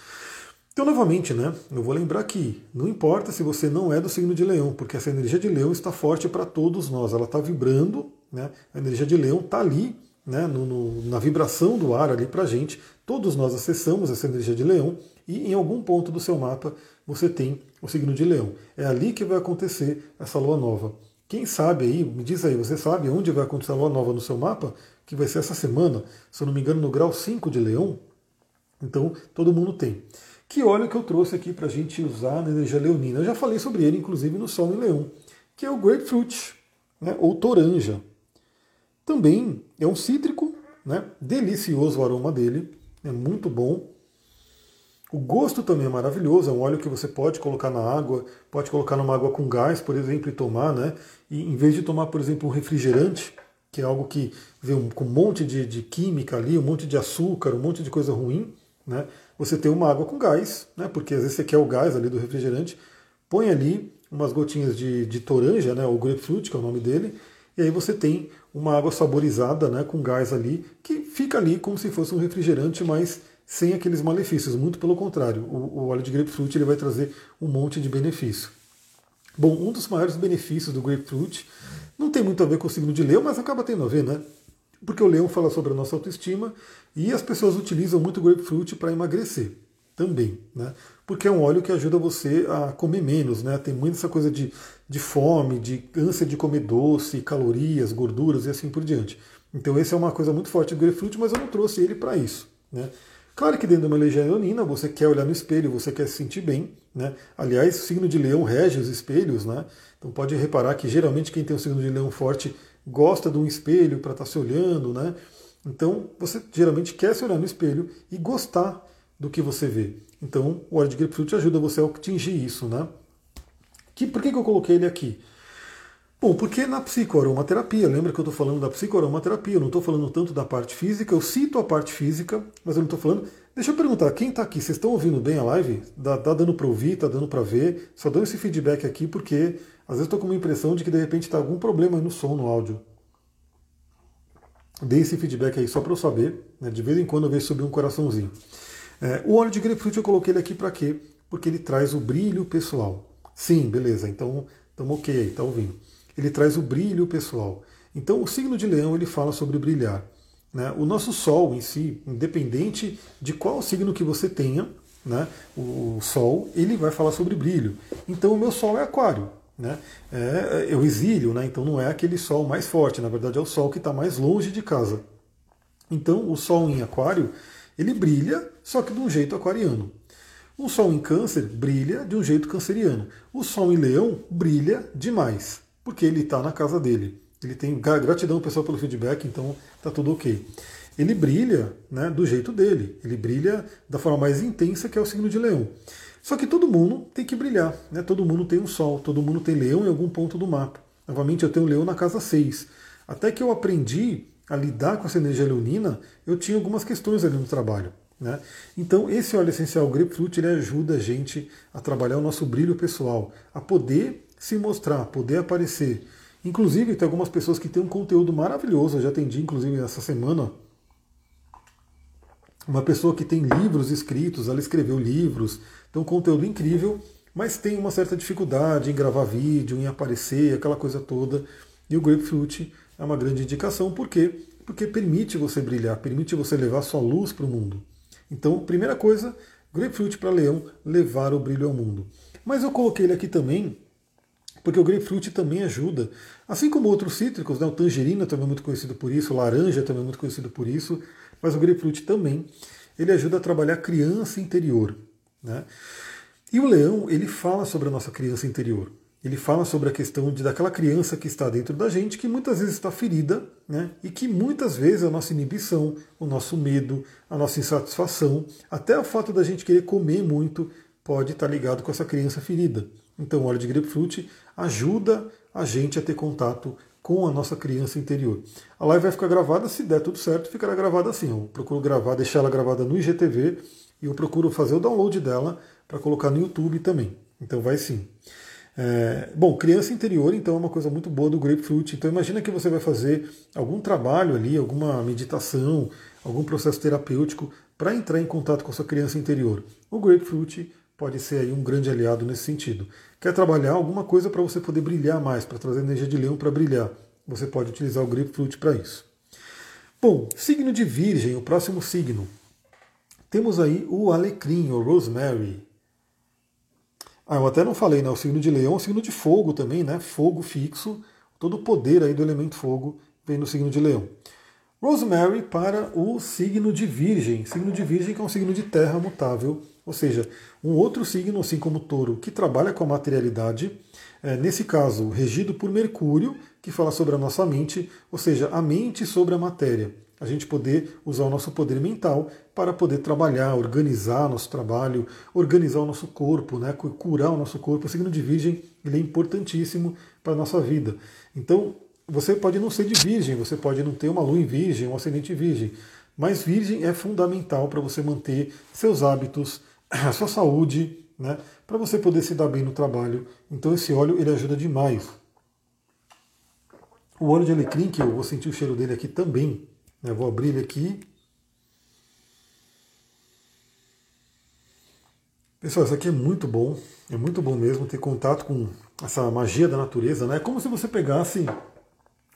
Então, novamente, né, eu vou lembrar que não importa se você não é do signo de Leão, porque essa energia de Leão está forte para todos nós, ela está vibrando, né, a energia de Leão está ali, né, no, no, na vibração do ar ali para a gente, todos nós acessamos essa energia de Leão e em algum ponto do seu mapa você tem o signo de Leão. É ali que vai acontecer essa lua nova. Quem sabe aí, me diz aí, você sabe onde vai acontecer a lua nova no seu mapa? Que vai ser essa semana, se eu não me engano, no grau 5 de Leão. Então, todo mundo tem. Que óleo que eu trouxe aqui para a gente usar na energia leonina. Eu já falei sobre ele, inclusive, no Sol em Leão, que é o Grapefruit, né, ou toranja. Também é um cítrico, né, delicioso o aroma dele, é muito bom. O gosto também é maravilhoso, é um óleo que você pode colocar na água, pode colocar numa água com gás, por exemplo, e tomar, né? E em vez de tomar, por exemplo, um refrigerante, que é algo que vem com um monte de, de química ali, um monte de açúcar, um monte de coisa ruim, né? Você tem uma água com gás, né? Porque às vezes você quer o gás ali do refrigerante, põe ali umas gotinhas de, de toranja, né? O grapefruit, que é o nome dele, e aí você tem uma água saborizada, né? Com gás ali, que fica ali como se fosse um refrigerante, mas sem aqueles malefícios, muito pelo contrário. O, o óleo de grapefruit ele vai trazer um monte de benefício. Bom, um dos maiores benefícios do grapefruit não tem muito a ver com o signo de leão, mas acaba tendo a ver, né? Porque o leão fala sobre a nossa autoestima e as pessoas utilizam muito o grapefruit para emagrecer também, né? Porque é um óleo que ajuda você a comer menos, né? Tem muita essa coisa de, de fome, de ânsia de comer doce, calorias, gorduras e assim por diante. Então essa é uma coisa muito forte do grapefruit, mas eu não trouxe ele para isso, né? Claro que dentro de uma energia leonina você quer olhar no espelho, você quer se sentir bem. Né? Aliás, o signo de leão rege os espelhos, né? Então pode reparar que geralmente quem tem um signo de leão forte gosta de um espelho para estar tá se olhando, né? Então você geralmente quer se olhar no espelho e gostar do que você vê. Então o de grapefruit ajuda você a atingir isso, né? Que, por que, que eu coloquei ele aqui? Bom, porque na psicoaromaterapia, lembra que eu estou falando da psicoaromaterapia, eu não estou falando tanto da parte física, eu cito a parte física, mas eu não estou falando. Deixa eu perguntar, quem está aqui, vocês estão ouvindo bem a live? Dá, tá dando para ouvir, tá dando para ver? Só dou esse feedback aqui porque às vezes estou com uma impressão de que de repente está algum problema no som, no áudio. Dê esse feedback aí só para eu saber, né? de vez em quando eu vejo subir um coraçãozinho. É, o óleo de grapefruit eu coloquei ele aqui para quê? Porque ele traz o brilho pessoal. Sim, beleza, então estamos ok aí, tá ouvindo ele traz o brilho pessoal. Então, o signo de Leão ele fala sobre brilhar. Né? O nosso Sol em si, independente de qual signo que você tenha, né? o Sol ele vai falar sobre brilho. Então, o meu Sol é Aquário. Né? É, é o exílio, né? então não é aquele Sol mais forte, na verdade é o Sol que está mais longe de casa. Então, o Sol em Aquário ele brilha, só que de um jeito aquariano. O Sol em Câncer brilha de um jeito canceriano. O Sol em Leão brilha demais porque ele está na casa dele. Ele tem gratidão pessoal pelo feedback, então está tudo ok. Ele brilha né, do jeito dele, ele brilha da forma mais intensa que é o signo de leão. Só que todo mundo tem que brilhar, né? todo mundo tem um sol, todo mundo tem leão em algum ponto do mapa. Novamente, eu tenho leão na casa 6. Até que eu aprendi a lidar com essa energia leonina, eu tinha algumas questões ali no trabalho. Né? Então, esse óleo essencial Grapefruit ele ajuda a gente a trabalhar o nosso brilho pessoal, a poder se mostrar, poder aparecer. Inclusive, tem algumas pessoas que têm um conteúdo maravilhoso. Eu já atendi, inclusive, essa semana, uma pessoa que tem livros escritos, ela escreveu livros, tem um conteúdo incrível, mas tem uma certa dificuldade em gravar vídeo, em aparecer, aquela coisa toda. E o Grapefruit é uma grande indicação, por quê? Porque permite você brilhar, permite você levar sua luz para o mundo. Então, primeira coisa, Grapefruit para Leão, levar o brilho ao mundo. Mas eu coloquei ele aqui também porque o grapefruit também ajuda, assim como outros cítricos, né, o tangerina também é muito conhecido por isso, o laranja também é muito conhecido por isso, mas o grapefruit também, ele ajuda a trabalhar a criança interior. Né? E o leão, ele fala sobre a nossa criança interior. Ele fala sobre a questão de daquela criança que está dentro da gente, que muitas vezes está ferida, né? e que muitas vezes a nossa inibição, o nosso medo, a nossa insatisfação, até o fato da gente querer comer muito, pode estar ligado com essa criança ferida. Então, óleo de grapefruit ajuda a gente a ter contato com a nossa criança interior. A live vai ficar gravada, se der tudo certo, ficará gravada assim. Eu procuro gravar, deixar ela gravada no IGTV e eu procuro fazer o download dela para colocar no YouTube também. Então vai sim. É, bom, criança interior, então, é uma coisa muito boa do grapefruit. Então, imagina que você vai fazer algum trabalho ali, alguma meditação, algum processo terapêutico para entrar em contato com a sua criança interior. O grapefruit pode ser aí um grande aliado nesse sentido. Quer trabalhar alguma coisa para você poder brilhar mais, para trazer energia de leão para brilhar? Você pode utilizar o grapefruit para isso. Bom, signo de Virgem, o próximo signo. Temos aí o alecrim, o rosemary. Ah, eu até não falei, né? O signo de Leão é um signo de fogo também, né? Fogo fixo. Todo o poder aí do elemento fogo vem no signo de Leão. Rosemary para o signo de Virgem. Signo de Virgem que é um signo de terra mutável, ou seja, um outro signo, assim como touro, que trabalha com a materialidade, é, nesse caso, regido por Mercúrio, que fala sobre a nossa mente, ou seja, a mente sobre a matéria. A gente poder usar o nosso poder mental para poder trabalhar, organizar nosso trabalho, organizar o nosso corpo, né, curar o nosso corpo. O signo de Virgem ele é importantíssimo para a nossa vida. Então, você pode não ser de Virgem, você pode não ter uma lua em Virgem, um ascendente Virgem, mas Virgem é fundamental para você manter seus hábitos, a sua saúde, né, para você poder se dar bem no trabalho. Então, esse óleo ele ajuda demais. O óleo de alecrim, que eu vou sentir o cheiro dele aqui também, eu vou abrir ele aqui. Pessoal, isso aqui é muito bom, é muito bom mesmo ter contato com essa magia da natureza, né? É como se você pegasse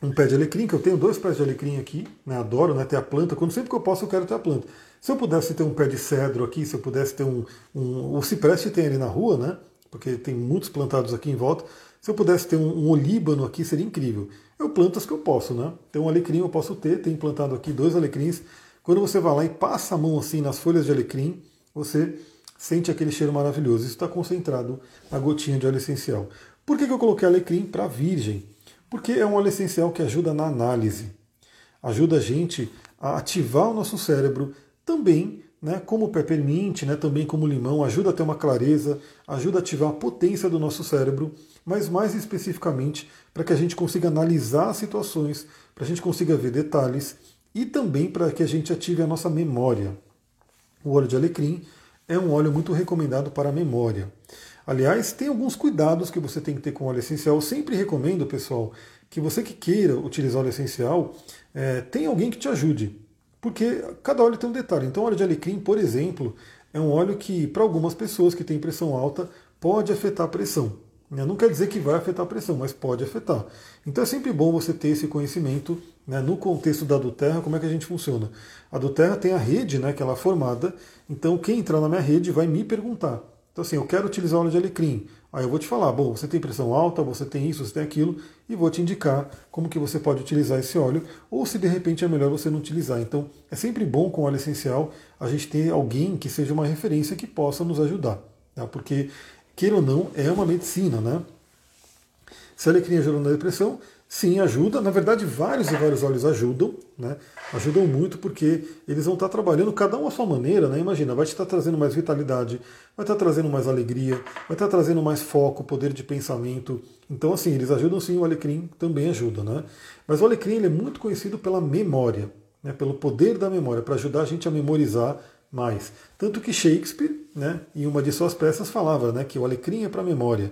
um pé de alecrim, que eu tenho dois pés de alecrim aqui, né? Adoro né? ter a planta. Quando sempre que eu posso, eu quero ter a planta. Se eu pudesse ter um pé de cedro aqui, se eu pudesse ter um. um o cipreste tem ali na rua, né? Porque tem muitos plantados aqui em volta. Se eu pudesse ter um, um olíbano aqui, seria incrível. Eu planto as que eu posso, né? Tem um alecrim eu posso ter, tenho plantado aqui dois alecrins. Quando você vai lá e passa a mão assim nas folhas de alecrim, você sente aquele cheiro maravilhoso. Isso está concentrado na gotinha de óleo essencial. Por que, que eu coloquei alecrim para virgem? Porque é um óleo essencial que ajuda na análise. Ajuda a gente a ativar o nosso cérebro também né, como peppermint, né, também como limão, ajuda a ter uma clareza, ajuda a ativar a potência do nosso cérebro, mas mais especificamente para que a gente consiga analisar situações, para a gente consiga ver detalhes e também para que a gente ative a nossa memória. O óleo de alecrim é um óleo muito recomendado para a memória. Aliás, tem alguns cuidados que você tem que ter com óleo essencial. Eu sempre recomendo, pessoal, que você que queira utilizar óleo essencial, é, tem alguém que te ajude. Porque cada óleo tem um detalhe. Então, óleo de alecrim, por exemplo, é um óleo que, para algumas pessoas que têm pressão alta, pode afetar a pressão. Né? Não quer dizer que vai afetar a pressão, mas pode afetar. Então é sempre bom você ter esse conhecimento né, no contexto da Duterra, como é que a gente funciona. A Duterra tem a rede, né, que ela é formada, então quem entrar na minha rede vai me perguntar. Então assim, eu quero utilizar óleo de alecrim. Aí eu vou te falar, bom, você tem pressão alta, você tem isso, você tem aquilo, e vou te indicar como que você pode utilizar esse óleo, ou se de repente é melhor você não utilizar. Então é sempre bom com óleo essencial a gente ter alguém que seja uma referência que possa nos ajudar. Tá? Porque, queira ou não, é uma medicina, né? Se a alecrim ajuda na depressão, sim, ajuda. Na verdade, vários e vários óleos ajudam, né? Ajudam muito porque eles vão estar trabalhando cada um à sua maneira, né? Imagina, vai estar trazendo mais vitalidade, vai estar trazendo mais alegria, vai estar trazendo mais foco, poder de pensamento. Então, assim, eles ajudam sim, o alecrim também ajuda, né? Mas o alecrim ele é muito conhecido pela memória, né? pelo poder da memória, para ajudar a gente a memorizar mais. Tanto que Shakespeare, né, em uma de suas peças, falava né, que o alecrim é para a memória.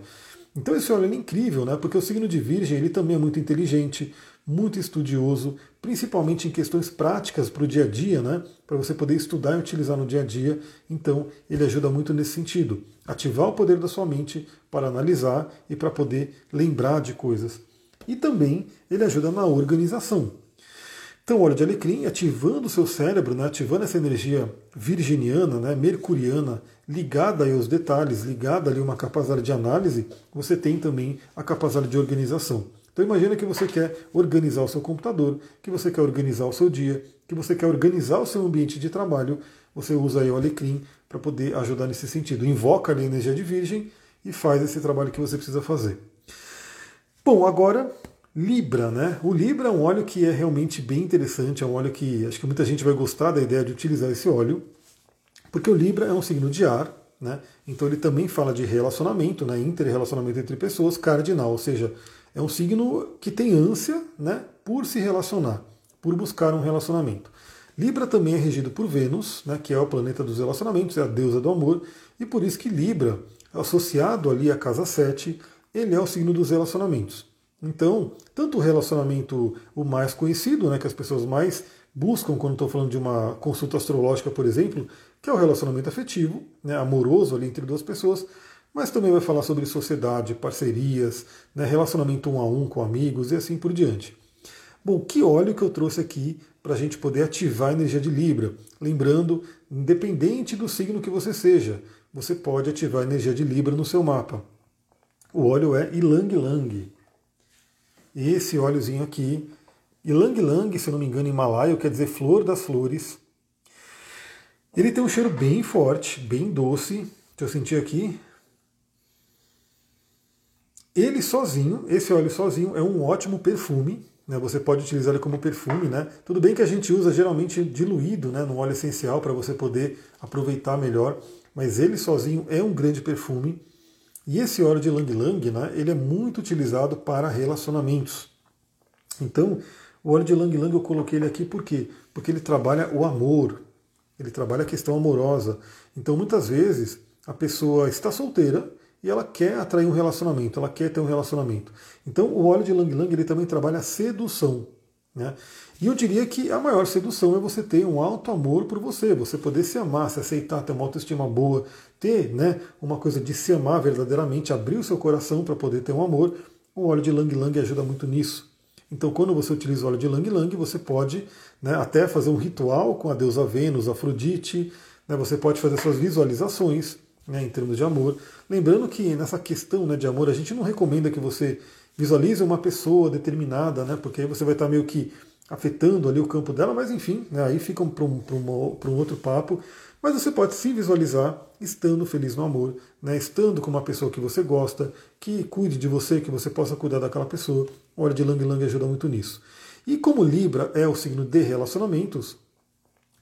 Então esse óleo é incrível, né? Porque o signo de Virgem ele também é muito inteligente, muito estudioso, principalmente em questões práticas para o dia a dia, né? Para você poder estudar e utilizar no dia a dia. Então ele ajuda muito nesse sentido, ativar o poder da sua mente para analisar e para poder lembrar de coisas. E também ele ajuda na organização. Então, óleo de alecrim ativando o seu cérebro, né, ativando essa energia virginiana, né, mercuriana, ligada aos detalhes, ligada ali uma capacidade de análise, você tem também a capacidade de organização. Então imagina que você quer organizar o seu computador, que você quer organizar o seu dia, que você quer organizar o seu ambiente de trabalho, você usa aí o alecrim para poder ajudar nesse sentido. Invoca ali a energia de virgem e faz esse trabalho que você precisa fazer. Bom, agora Libra, né? O Libra é um óleo que é realmente bem interessante, é um óleo que acho que muita gente vai gostar da ideia de utilizar esse óleo, porque o Libra é um signo de ar, né? Então ele também fala de relacionamento, né? Inter-relacionamento entre pessoas, cardinal, ou seja, é um signo que tem ânsia, né? Por se relacionar, por buscar um relacionamento. Libra também é regido por Vênus, né? Que é o planeta dos relacionamentos, é a deusa do amor, e por isso que Libra, associado ali à casa 7, ele é o signo dos relacionamentos. Então, tanto o relacionamento o mais conhecido, né, que as pessoas mais buscam quando estou falando de uma consulta astrológica, por exemplo, que é o relacionamento afetivo, né, amoroso ali entre duas pessoas, mas também vai falar sobre sociedade, parcerias, né, relacionamento um a um com amigos e assim por diante. Bom, que óleo que eu trouxe aqui para a gente poder ativar a energia de Libra? Lembrando, independente do signo que você seja, você pode ativar a energia de Libra no seu mapa. O óleo é Ilang Lang. Esse óleozinho aqui, Ilang Lang, se eu não me engano, em malaio, quer dizer flor das flores. Ele tem um cheiro bem forte, bem doce. Deixa eu sentir aqui. Ele sozinho, esse óleo sozinho, é um ótimo perfume. Né? Você pode utilizar ele como perfume. Né? Tudo bem que a gente usa geralmente diluído né, no óleo essencial para você poder aproveitar melhor, mas ele sozinho é um grande perfume. E esse óleo de Lang Lang, né, ele é muito utilizado para relacionamentos. Então, o óleo de Lang Lang eu coloquei ele aqui por quê? Porque ele trabalha o amor, ele trabalha a questão amorosa. Então, muitas vezes, a pessoa está solteira e ela quer atrair um relacionamento, ela quer ter um relacionamento. Então, o óleo de Lang Lang ele também trabalha a sedução. Né? E eu diria que a maior sedução é você ter um alto amor por você, você poder se amar, se aceitar, ter uma autoestima boa, ter né, uma coisa de se amar verdadeiramente, abrir o seu coração para poder ter um amor. O óleo de Lang Lang ajuda muito nisso. Então, quando você utiliza o óleo de Lang Lang, você pode né, até fazer um ritual com a deusa Vênus, Afrodite, né, você pode fazer suas visualizações né, em termos de amor. Lembrando que nessa questão né, de amor, a gente não recomenda que você visualize uma pessoa determinada, né, porque aí você vai estar meio que afetando ali o campo dela, mas enfim, né, aí fica para um, um, um outro papo. Mas você pode se visualizar estando feliz no amor, né, estando com uma pessoa que você gosta, que cuide de você, que você possa cuidar daquela pessoa. O óleo de Lang Lang ajuda muito nisso. E como Libra é o signo de relacionamentos,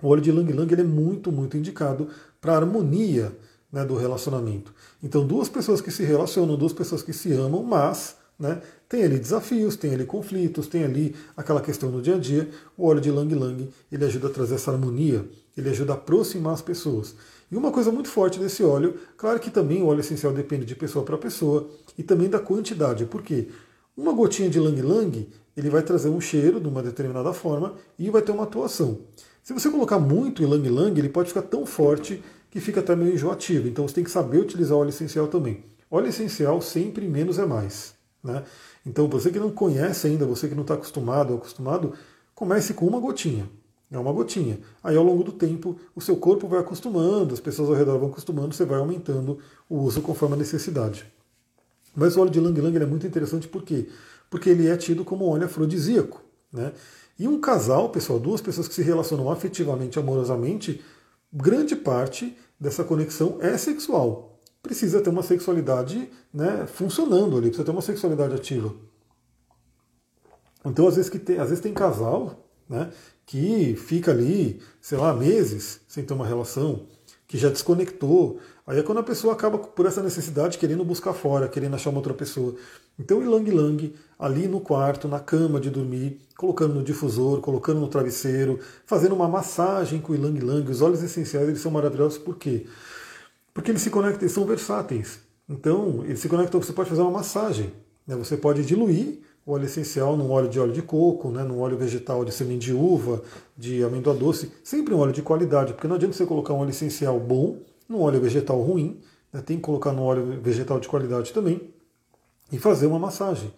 o óleo de Lang Lang ele é muito, muito indicado para a harmonia né, do relacionamento. Então, duas pessoas que se relacionam, duas pessoas que se amam, mas né? Tem ali desafios, tem ali conflitos, tem ali aquela questão no dia a dia. O óleo de Lang Lang ele ajuda a trazer essa harmonia, ele ajuda a aproximar as pessoas. E uma coisa muito forte desse óleo, claro que também o óleo essencial depende de pessoa para pessoa e também da quantidade. Por quê? Uma gotinha de Lang Lang ele vai trazer um cheiro de uma determinada forma e vai ter uma atuação. Se você colocar muito Lang Lang, ele pode ficar tão forte que fica até meio enjoativo. Então você tem que saber utilizar o óleo essencial também. Óleo essencial sempre menos é mais. Né? Então, você que não conhece ainda, você que não está acostumado ou acostumado, comece com uma gotinha. É uma gotinha. Aí, ao longo do tempo, o seu corpo vai acostumando, as pessoas ao redor vão acostumando, você vai aumentando o uso conforme a necessidade. Mas o óleo de Lang Lang é muito interessante por quê? Porque ele é tido como óleo afrodisíaco. Né? E um casal, pessoal, duas pessoas que se relacionam afetivamente, amorosamente, grande parte dessa conexão é sexual precisa ter uma sexualidade né, funcionando ali, precisa ter uma sexualidade ativa. Então, às vezes, que tem, às vezes tem casal né, que fica ali, sei lá, meses sem ter uma relação, que já desconectou. Aí é quando a pessoa acaba por essa necessidade querendo buscar fora, querendo achar uma outra pessoa. Então, ilang lang, ali no quarto, na cama de dormir, colocando no difusor, colocando no travesseiro, fazendo uma massagem com o ilang lang. Os óleos essenciais eles são maravilhosos por quê? Porque eles se conectam, eles são versáteis. Então, eles se conectam, você pode fazer uma massagem. Né? Você pode diluir o óleo essencial num óleo de óleo de coco, né? num óleo vegetal de semente de uva, de amêndoa doce, sempre um óleo de qualidade, porque não adianta você colocar um óleo essencial bom num óleo vegetal ruim, né? tem que colocar num óleo vegetal de qualidade também, e fazer uma massagem.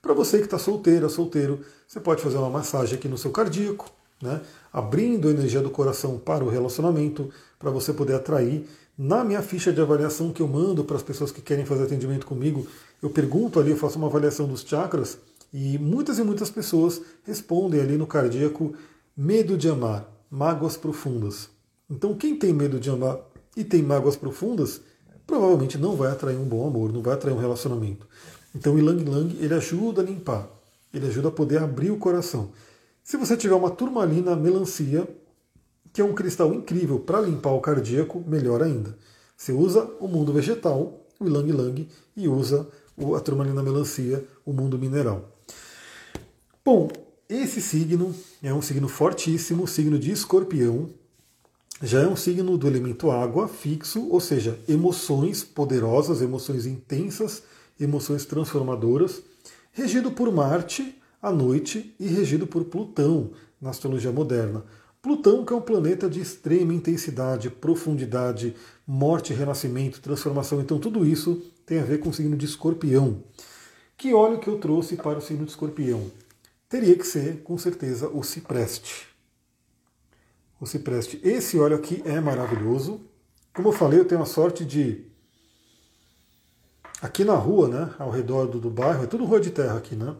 Para você que está solteira, solteiro, você pode fazer uma massagem aqui no seu cardíaco, né? abrindo a energia do coração para o relacionamento, para você poder atrair na minha ficha de avaliação que eu mando para as pessoas que querem fazer atendimento comigo, eu pergunto ali, eu faço uma avaliação dos chakras e muitas e muitas pessoas respondem ali no cardíaco medo de amar, mágoas profundas. Então, quem tem medo de amar e tem mágoas profundas, provavelmente não vai atrair um bom amor, não vai atrair um relacionamento. Então, o Ilang Lang ele ajuda a limpar, ele ajuda a poder abrir o coração. Se você tiver uma turmalina melancia, que é um cristal incrível para limpar o cardíaco, melhor ainda. Você usa o mundo vegetal, o Ilang Lang, e usa a turmalina melancia, o mundo mineral. Bom, esse signo é um signo fortíssimo, signo de escorpião. Já é um signo do elemento água fixo, ou seja, emoções poderosas, emoções intensas emoções transformadoras, regido por Marte à noite e regido por Plutão na astrologia moderna. Plutão, que é um planeta de extrema intensidade, profundidade, morte, renascimento, transformação. Então, tudo isso tem a ver com o signo de escorpião. Que óleo que eu trouxe para o signo de escorpião? Teria que ser, com certeza, o cipreste. O cipreste. Esse óleo aqui é maravilhoso. Como eu falei, eu tenho a sorte de. Aqui na rua, né, ao redor do, do bairro, é tudo rua de terra aqui, né?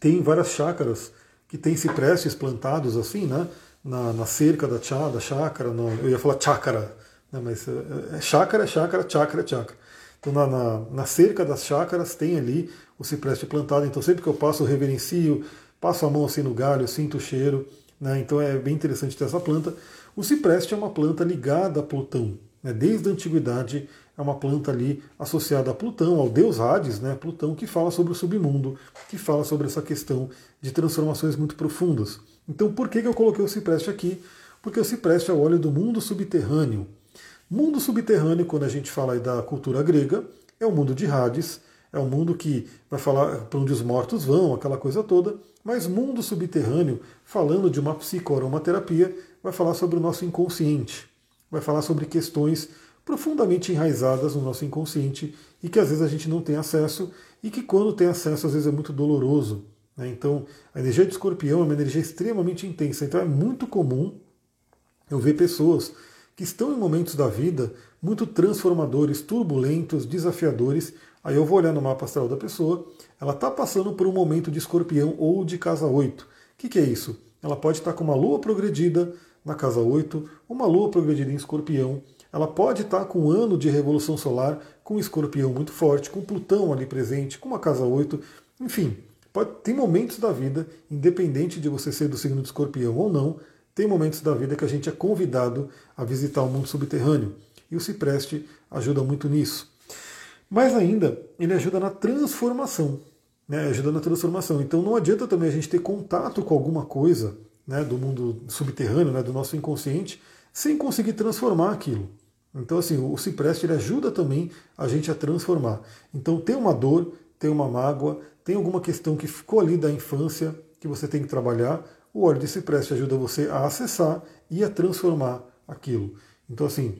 Tem várias chácaras que tem ciprestes plantados assim, né? Na, na cerca da, chá, da chácara, no, eu ia falar chácara, né, mas é, é chácara, é chácara, chácara, é chácara. Então na, na, na, cerca das chácaras tem ali o cipreste plantado, então sempre que eu passo eu reverencio, passo a mão assim no galho, sinto o cheiro, né, então é bem interessante ter essa planta. O cipreste é uma planta ligada a Plutão, né, desde a antiguidade é uma planta ali associada a Plutão, ao deus Hades, né, Plutão, que fala sobre o submundo, que fala sobre essa questão de transformações muito profundas. Então, por que, que eu coloquei o cipreste aqui? Porque o cipreste é o óleo do mundo subterrâneo. Mundo subterrâneo, quando a gente fala da cultura grega, é o mundo de Hades, é o mundo que vai falar para onde os mortos vão, aquela coisa toda, mas mundo subterrâneo, falando de uma psicoaromaterapia, vai falar sobre o nosso inconsciente, vai falar sobre questões profundamente enraizadas no nosso inconsciente e que às vezes a gente não tem acesso e que quando tem acesso às vezes é muito doloroso. Né? Então a energia de escorpião é uma energia extremamente intensa, então é muito comum eu ver pessoas que estão em momentos da vida muito transformadores, turbulentos, desafiadores. Aí eu vou olhar no mapa astral da pessoa, ela está passando por um momento de escorpião ou de casa 8. O que, que é isso? Ela pode estar com uma lua progredida na casa 8, uma lua progredida em escorpião, ela pode estar com um ano de revolução solar, com um escorpião muito forte, com Plutão ali presente, com uma casa 8, enfim, pode, tem momentos da vida, independente de você ser do signo de escorpião ou não, tem momentos da vida que a gente é convidado a visitar o mundo subterrâneo. E o cipreste ajuda muito nisso. Mas ainda, ele ajuda na transformação. Né? Ajuda na transformação. Então não adianta também a gente ter contato com alguma coisa né, do mundo subterrâneo, né, do nosso inconsciente, sem conseguir transformar aquilo. Então, assim, o cipreste ele ajuda também a gente a transformar. Então, tem uma dor, tem uma mágoa, tem alguma questão que ficou ali da infância que você tem que trabalhar. O óleo de cipreste ajuda você a acessar e a transformar aquilo. Então, assim,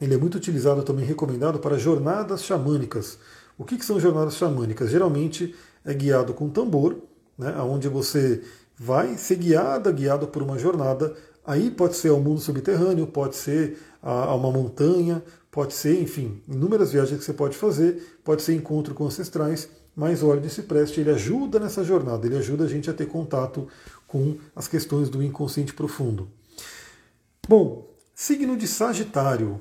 ele é muito utilizado também, recomendado para jornadas xamânicas. O que, que são jornadas xamânicas? Geralmente é guiado com tambor, né, onde você vai ser guiada, guiado por uma jornada. Aí pode ser ao mundo subterrâneo, pode ser a, uma montanha, pode ser, enfim, inúmeras viagens que você pode fazer, pode ser encontro com ancestrais, mas o óleo de cipreste ele ajuda nessa jornada, ele ajuda a gente a ter contato com as questões do inconsciente profundo. Bom, signo de Sagitário.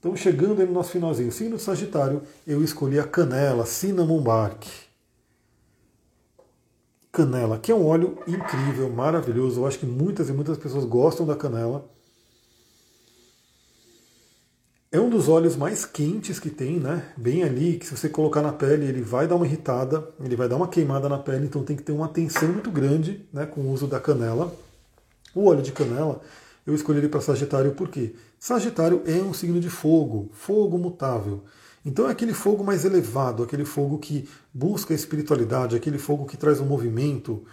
Então, chegando no nosso finalzinho, signo de Sagitário, eu escolhi a canela, cinnamon bark. Canela, que é um óleo incrível, maravilhoso. Eu acho que muitas e muitas pessoas gostam da canela. É um dos óleos mais quentes que tem, né? Bem ali, que se você colocar na pele, ele vai dar uma irritada, ele vai dar uma queimada na pele, então tem que ter uma atenção muito grande né, com o uso da canela. O óleo de canela, eu escolhi ele para Sagitário porque Sagitário é um signo de fogo, fogo mutável. Então é aquele fogo mais elevado, aquele fogo que busca a espiritualidade, aquele fogo que traz um movimento.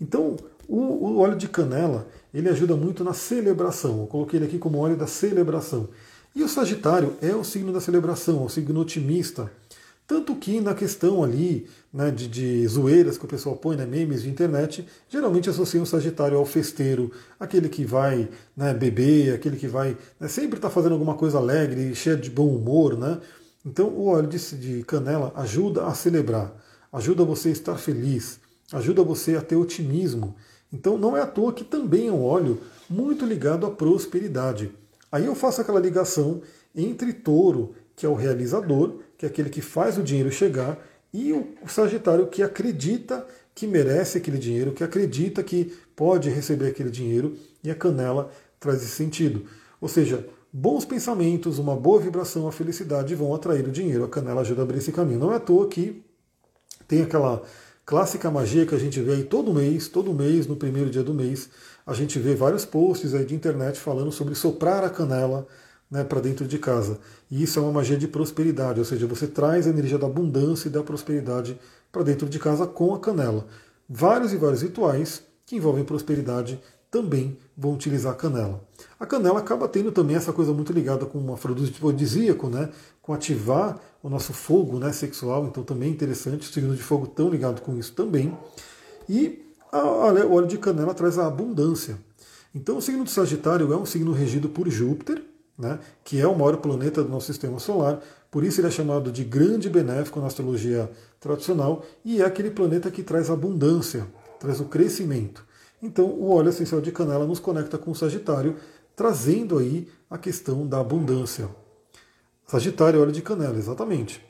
Então, o, o óleo de canela, ele ajuda muito na celebração. Eu coloquei ele aqui como óleo da celebração. E o Sagitário é o signo da celebração, o signo otimista. Tanto que na questão ali né, de, de zoeiras que o pessoal põe, né, memes de internet, geralmente associam o Sagitário ao festeiro, aquele que vai né, beber, aquele que vai né, sempre estar tá fazendo alguma coisa alegre, cheio de bom humor. Né? Então o óleo de, de canela ajuda a celebrar, ajuda você a estar feliz, ajuda você a ter otimismo. Então não é à toa que também é um óleo muito ligado à prosperidade. Aí eu faço aquela ligação entre touro, que é o realizador, que é aquele que faz o dinheiro chegar, e o Sagitário que acredita que merece aquele dinheiro, que acredita que pode receber aquele dinheiro, e a canela traz esse sentido. Ou seja, bons pensamentos, uma boa vibração, a felicidade vão atrair o dinheiro. A canela ajuda a abrir esse caminho. Não é à toa que tem aquela clássica magia que a gente vê aí todo mês, todo mês, no primeiro dia do mês, a gente vê vários posts aí de internet falando sobre soprar a canela né, para dentro de casa. E isso é uma magia de prosperidade, ou seja, você traz a energia da abundância e da prosperidade para dentro de casa com a canela. Vários e vários rituais que envolvem prosperidade também vão utilizar a canela. A canela acaba tendo também essa coisa muito ligada com um afrodisíaco, né? com ativar o nosso fogo né, sexual, então também é interessante, o signo de fogo tão ligado com isso também. E a, a, o óleo de canela traz a abundância. Então o signo do Sagitário é um signo regido por Júpiter, né, que é o maior planeta do nosso sistema solar, por isso ele é chamado de grande benéfico na astrologia tradicional, e é aquele planeta que traz abundância, traz o crescimento. Então, o óleo essencial de canela nos conecta com o Sagitário, trazendo aí a questão da abundância. Sagitário é óleo de canela, exatamente.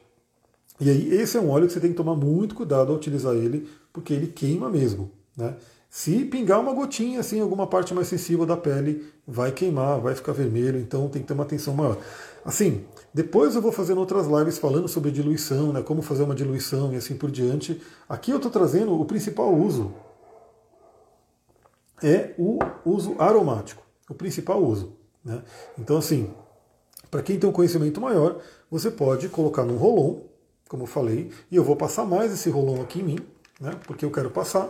E aí, esse é um óleo que você tem que tomar muito cuidado ao utilizar ele, porque ele queima mesmo. Né? Se pingar uma gotinha, assim, alguma parte mais sensível da pele, vai queimar, vai ficar vermelho, então tem que ter uma atenção maior. Assim, depois eu vou fazendo outras lives falando sobre diluição, né, como fazer uma diluição e assim por diante. Aqui eu estou trazendo o principal uso, é o uso aromático, o principal uso. Né? Então, assim, para quem tem um conhecimento maior, você pode colocar num rolon, como eu falei, e eu vou passar mais esse rolon aqui em mim, né? porque eu quero passar.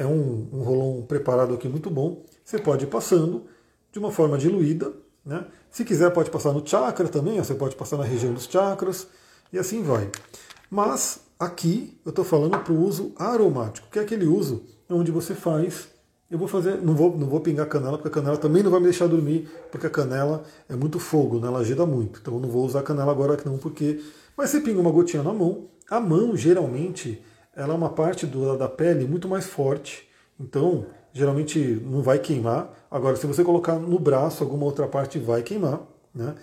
É um, um rolon preparado aqui muito bom. Você pode ir passando de uma forma diluída. Né? Se quiser, pode passar no chakra também, você pode passar na região dos chakras, e assim vai. Mas aqui eu estou falando para o uso aromático, que é aquele uso onde você faz eu vou fazer, não vou, não vou pingar canela, porque a canela também não vai me deixar dormir, porque a canela é muito fogo, né? ela agita muito. Então eu não vou usar canela agora não, porque. Mas você pinga uma gotinha na mão, a mão geralmente ela é uma parte do, da pele muito mais forte, então geralmente não vai queimar. Agora, se você colocar no braço, alguma outra parte vai queimar. Né?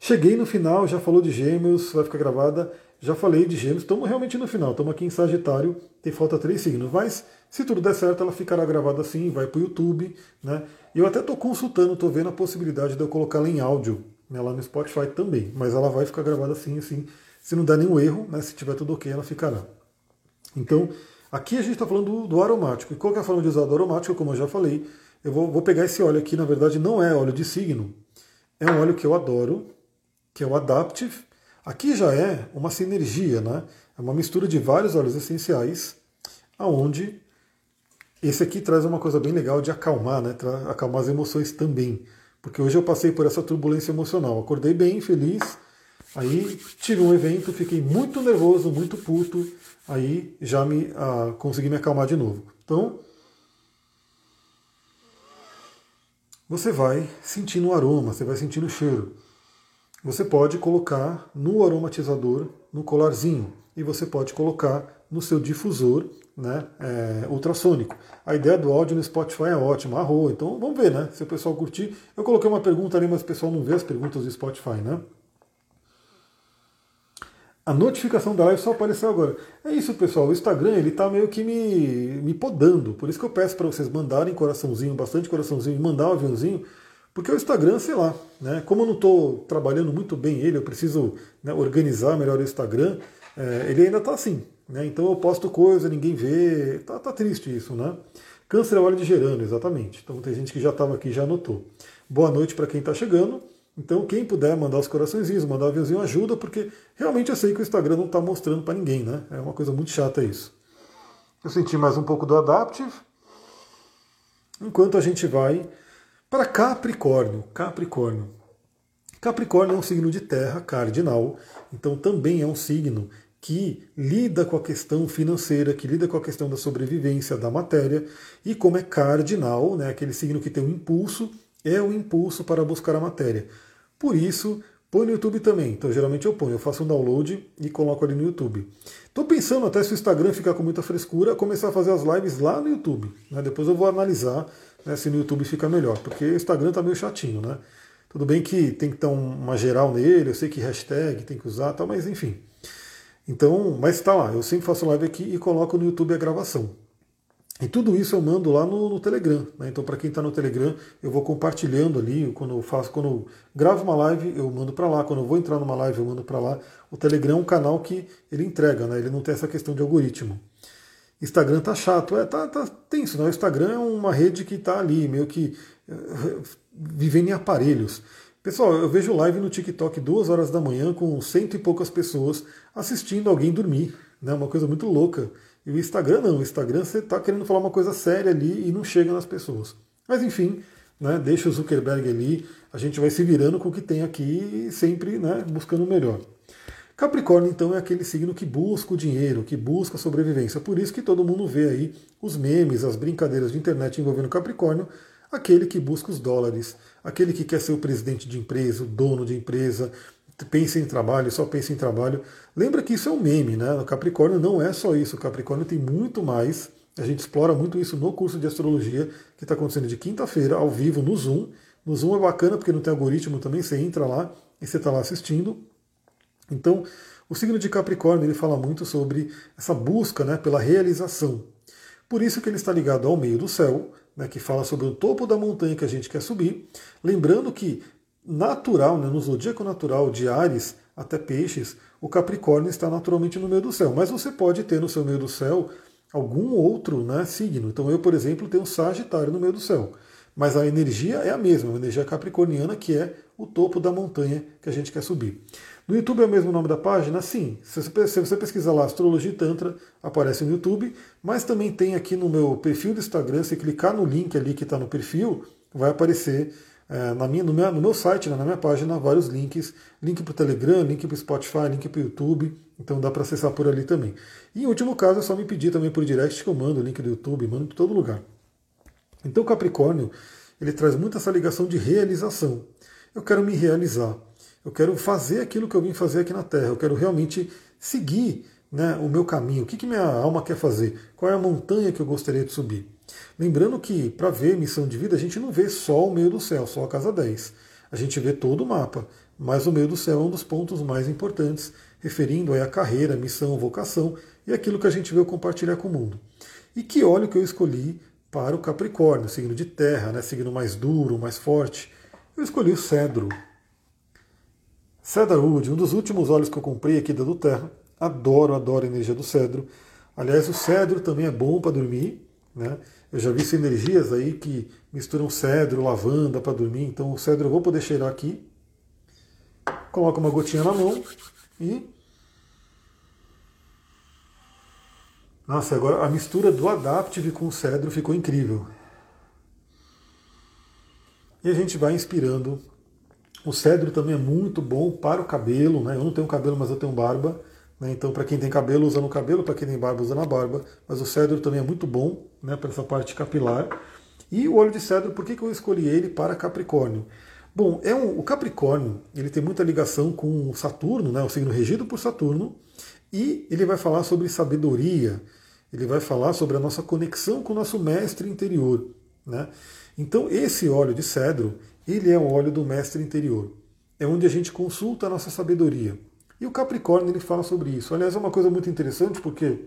Cheguei no final, já falou de gêmeos, vai ficar gravada. Já falei de gêmeos, estamos realmente no final, estamos aqui em Sagitário, tem falta três signos, mas se tudo der certo, ela ficará gravada assim, vai para o YouTube, né? Eu até estou consultando, estou vendo a possibilidade de eu colocá-la em áudio, né, lá no Spotify também, mas ela vai ficar gravada assim, assim, se não der nenhum erro, né, se tiver tudo ok, ela ficará. Então, aqui a gente está falando do, do, aromático, e qual é a forma de usar do aromático, como eu já falei, eu vou, vou pegar esse óleo aqui, na verdade não é óleo de signo, é um óleo que eu adoro, que é o Adaptive, Aqui já é uma sinergia, né? É uma mistura de vários óleos essenciais, aonde esse aqui traz uma coisa bem legal de acalmar, né? Acalmar as emoções também. Porque hoje eu passei por essa turbulência emocional. Acordei bem, feliz, aí tive um evento, fiquei muito nervoso, muito puto, aí já me ah, consegui me acalmar de novo. Então, você vai sentindo o aroma, você vai sentindo o cheiro você pode colocar no aromatizador, no colarzinho, e você pode colocar no seu difusor né, é, ultrassônico. A ideia do áudio no Spotify é ótima, arroa. Então vamos ver, né? Se o pessoal curtir. Eu coloquei uma pergunta ali, mas o pessoal não vê as perguntas do Spotify, né? A notificação da live só apareceu agora. É isso, pessoal. O Instagram ele tá meio que me, me podando. Por isso que eu peço para vocês mandarem coraçãozinho, bastante coraçãozinho, mandar um aviãozinho porque o Instagram, sei lá, né? como eu não estou trabalhando muito bem ele, eu preciso né, organizar melhor o Instagram, é, ele ainda está assim. Né? Então eu posto coisa, ninguém vê, tá, tá triste isso, né? Câncer é óleo de gerânio, exatamente. Então tem gente que já estava aqui já anotou. Boa noite para quem está chegando. Então quem puder mandar os coraçõezinhos, mandar aviãozinho ajuda, porque realmente eu sei que o Instagram não está mostrando para ninguém, né? É uma coisa muito chata isso. Eu senti mais um pouco do Adaptive. Enquanto a gente vai para Capricórnio, Capricórnio. Capricórnio é um signo de terra cardinal, então também é um signo que lida com a questão financeira, que lida com a questão da sobrevivência da matéria, e como é cardinal, né, aquele signo que tem um impulso, é o impulso para buscar a matéria. Por isso, põe no YouTube também. Então, geralmente eu ponho, eu faço um download e coloco ali no YouTube. Estou pensando até se o Instagram ficar com muita frescura, começar a fazer as lives lá no YouTube. Né? Depois eu vou analisar né, se no YouTube fica melhor, porque o Instagram tá meio chatinho, né? Tudo bem que tem que ter uma geral nele, eu sei que hashtag tem que usar, tal, mas enfim. Então, mas está lá, eu sempre faço live aqui e coloco no YouTube a gravação. E tudo isso eu mando lá no, no Telegram. Né? Então, para quem está no Telegram, eu vou compartilhando ali. Quando eu faço, quando eu gravo uma live, eu mando para lá. Quando eu vou entrar numa live, eu mando para lá. O Telegram é um canal que ele entrega, né? Ele não tem essa questão de algoritmo. Instagram tá chato. É, tá, tá tenso, né? O Instagram é uma rede que está ali, meio que eh, vivendo em aparelhos. Pessoal, eu vejo live no TikTok duas horas da manhã com cento e poucas pessoas assistindo alguém dormir, né? Uma coisa muito louca. E o Instagram não, o Instagram você está querendo falar uma coisa séria ali e não chega nas pessoas. Mas enfim, né, deixa o Zuckerberg ali, a gente vai se virando com o que tem aqui, sempre né, buscando o melhor. Capricórnio, então, é aquele signo que busca o dinheiro, que busca a sobrevivência. Por isso que todo mundo vê aí os memes, as brincadeiras de internet envolvendo Capricórnio, aquele que busca os dólares, aquele que quer ser o presidente de empresa, o dono de empresa, pensa em trabalho, só pensa em trabalho. Lembra que isso é um meme, né? O Capricórnio não é só isso, o Capricórnio tem muito mais. A gente explora muito isso no curso de astrologia que está acontecendo de quinta-feira, ao vivo, no Zoom. No Zoom é bacana porque não tem algoritmo também, você entra lá e você está lá assistindo. Então, o signo de Capricórnio ele fala muito sobre essa busca né, pela realização. Por isso que ele está ligado ao meio do céu, né, que fala sobre o topo da montanha que a gente quer subir. Lembrando que natural, né, no zodíaco natural de Ares até Peixes, o Capricórnio está naturalmente no meio do céu. Mas você pode ter no seu meio do céu algum outro né, signo. Então eu, por exemplo, tenho Sagitário no meio do céu. Mas a energia é a mesma, a energia capricorniana, que é o topo da montanha que a gente quer subir. No YouTube é o mesmo nome da página? Sim. Se você pesquisar lá Astrologia e Tantra, aparece no YouTube, mas também tem aqui no meu perfil do Instagram, se clicar no link ali que está no perfil, vai aparecer é, na minha, no, meu, no meu site, né, na minha página, vários links. Link para o Telegram, link para o Spotify, link para o YouTube. Então dá para acessar por ali também. E em último caso, é só me pedir também por direct que eu mando o link do YouTube, mando de todo lugar. Então o Capricórnio, ele traz muito essa ligação de realização. Eu quero me realizar. Eu quero fazer aquilo que eu vim fazer aqui na Terra. Eu quero realmente seguir né, o meu caminho. O que, que minha alma quer fazer? Qual é a montanha que eu gostaria de subir? Lembrando que para ver missão de vida, a gente não vê só o meio do céu, só a casa 10. A gente vê todo o mapa, mas o meio do céu é um dos pontos mais importantes, referindo a carreira, missão, vocação e aquilo que a gente veio compartilhar com o mundo. E que óleo que eu escolhi para o Capricórnio, signo de terra, né, signo mais duro, mais forte? Eu escolhi o cedro. Cedarwood, um dos últimos óleos que eu comprei aqui da do Terra. Adoro, adoro a energia do cedro. Aliás, o cedro também é bom para dormir. Né? Eu já vi sinergias aí que misturam cedro, lavanda para dormir. Então o cedro eu vou poder cheirar aqui. Coloco uma gotinha na mão e. Nossa, agora a mistura do Adaptive com o cedro ficou incrível. E a gente vai inspirando o cedro também é muito bom para o cabelo, né? Eu não tenho cabelo, mas eu tenho barba. Né? Então, para quem tem cabelo, usa no cabelo, para quem tem barba, usa na barba. Mas o cedro também é muito bom né? para essa parte capilar. E o óleo de cedro, por que, que eu escolhi ele para Capricórnio? Bom, é um, o Capricórnio ele tem muita ligação com Saturno, né? o signo regido por Saturno, e ele vai falar sobre sabedoria, ele vai falar sobre a nossa conexão com o nosso mestre interior. Né? Então, esse óleo de cedro, ele é o óleo do mestre interior. É onde a gente consulta a nossa sabedoria. E o Capricórnio ele fala sobre isso. Aliás, é uma coisa muito interessante porque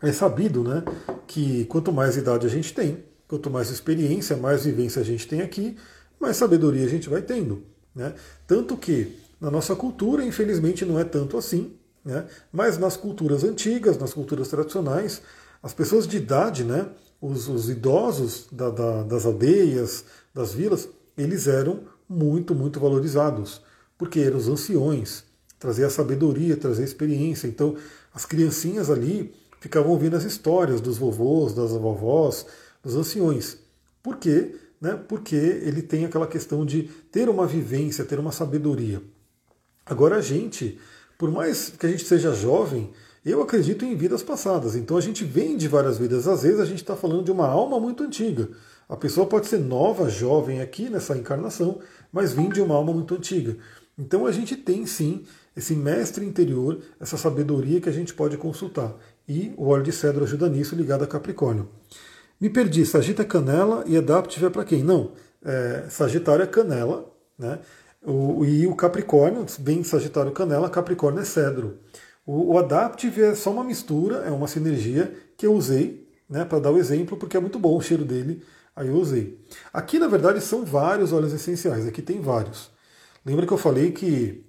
é sabido né, que quanto mais idade a gente tem, quanto mais experiência, mais vivência a gente tem aqui, mais sabedoria a gente vai tendo. Né? Tanto que na nossa cultura, infelizmente, não é tanto assim, né? mas nas culturas antigas, nas culturas tradicionais, as pessoas de idade, né, os, os idosos da, da, das aldeias, das vilas, eles eram muito, muito valorizados, porque eram os anciões, trazer a sabedoria, trazer a experiência. Então, as criancinhas ali ficavam ouvindo as histórias dos vovôs, das vovós, dos anciões. Por quê? Né? Porque ele tem aquela questão de ter uma vivência, ter uma sabedoria. Agora a gente, por mais que a gente seja jovem, eu acredito em vidas passadas, então a gente vem de várias vidas. Às vezes a gente está falando de uma alma muito antiga. A pessoa pode ser nova, jovem aqui nessa encarnação, mas vem de uma alma muito antiga. Então a gente tem sim esse mestre interior, essa sabedoria que a gente pode consultar. E o óleo de cedro ajuda nisso, ligado a Capricórnio. Me perdi, Sagita é canela e Adaptive é para quem? Não, é, Sagitário é canela, né? O, e o Capricórnio, bem Sagitário canela, Capricórnio é cedro. O, o Adaptive é só uma mistura, é uma sinergia que eu usei né, para dar o exemplo, porque é muito bom o cheiro dele, aí eu usei. Aqui, na verdade, são vários óleos essenciais, aqui tem vários. Lembra que eu falei que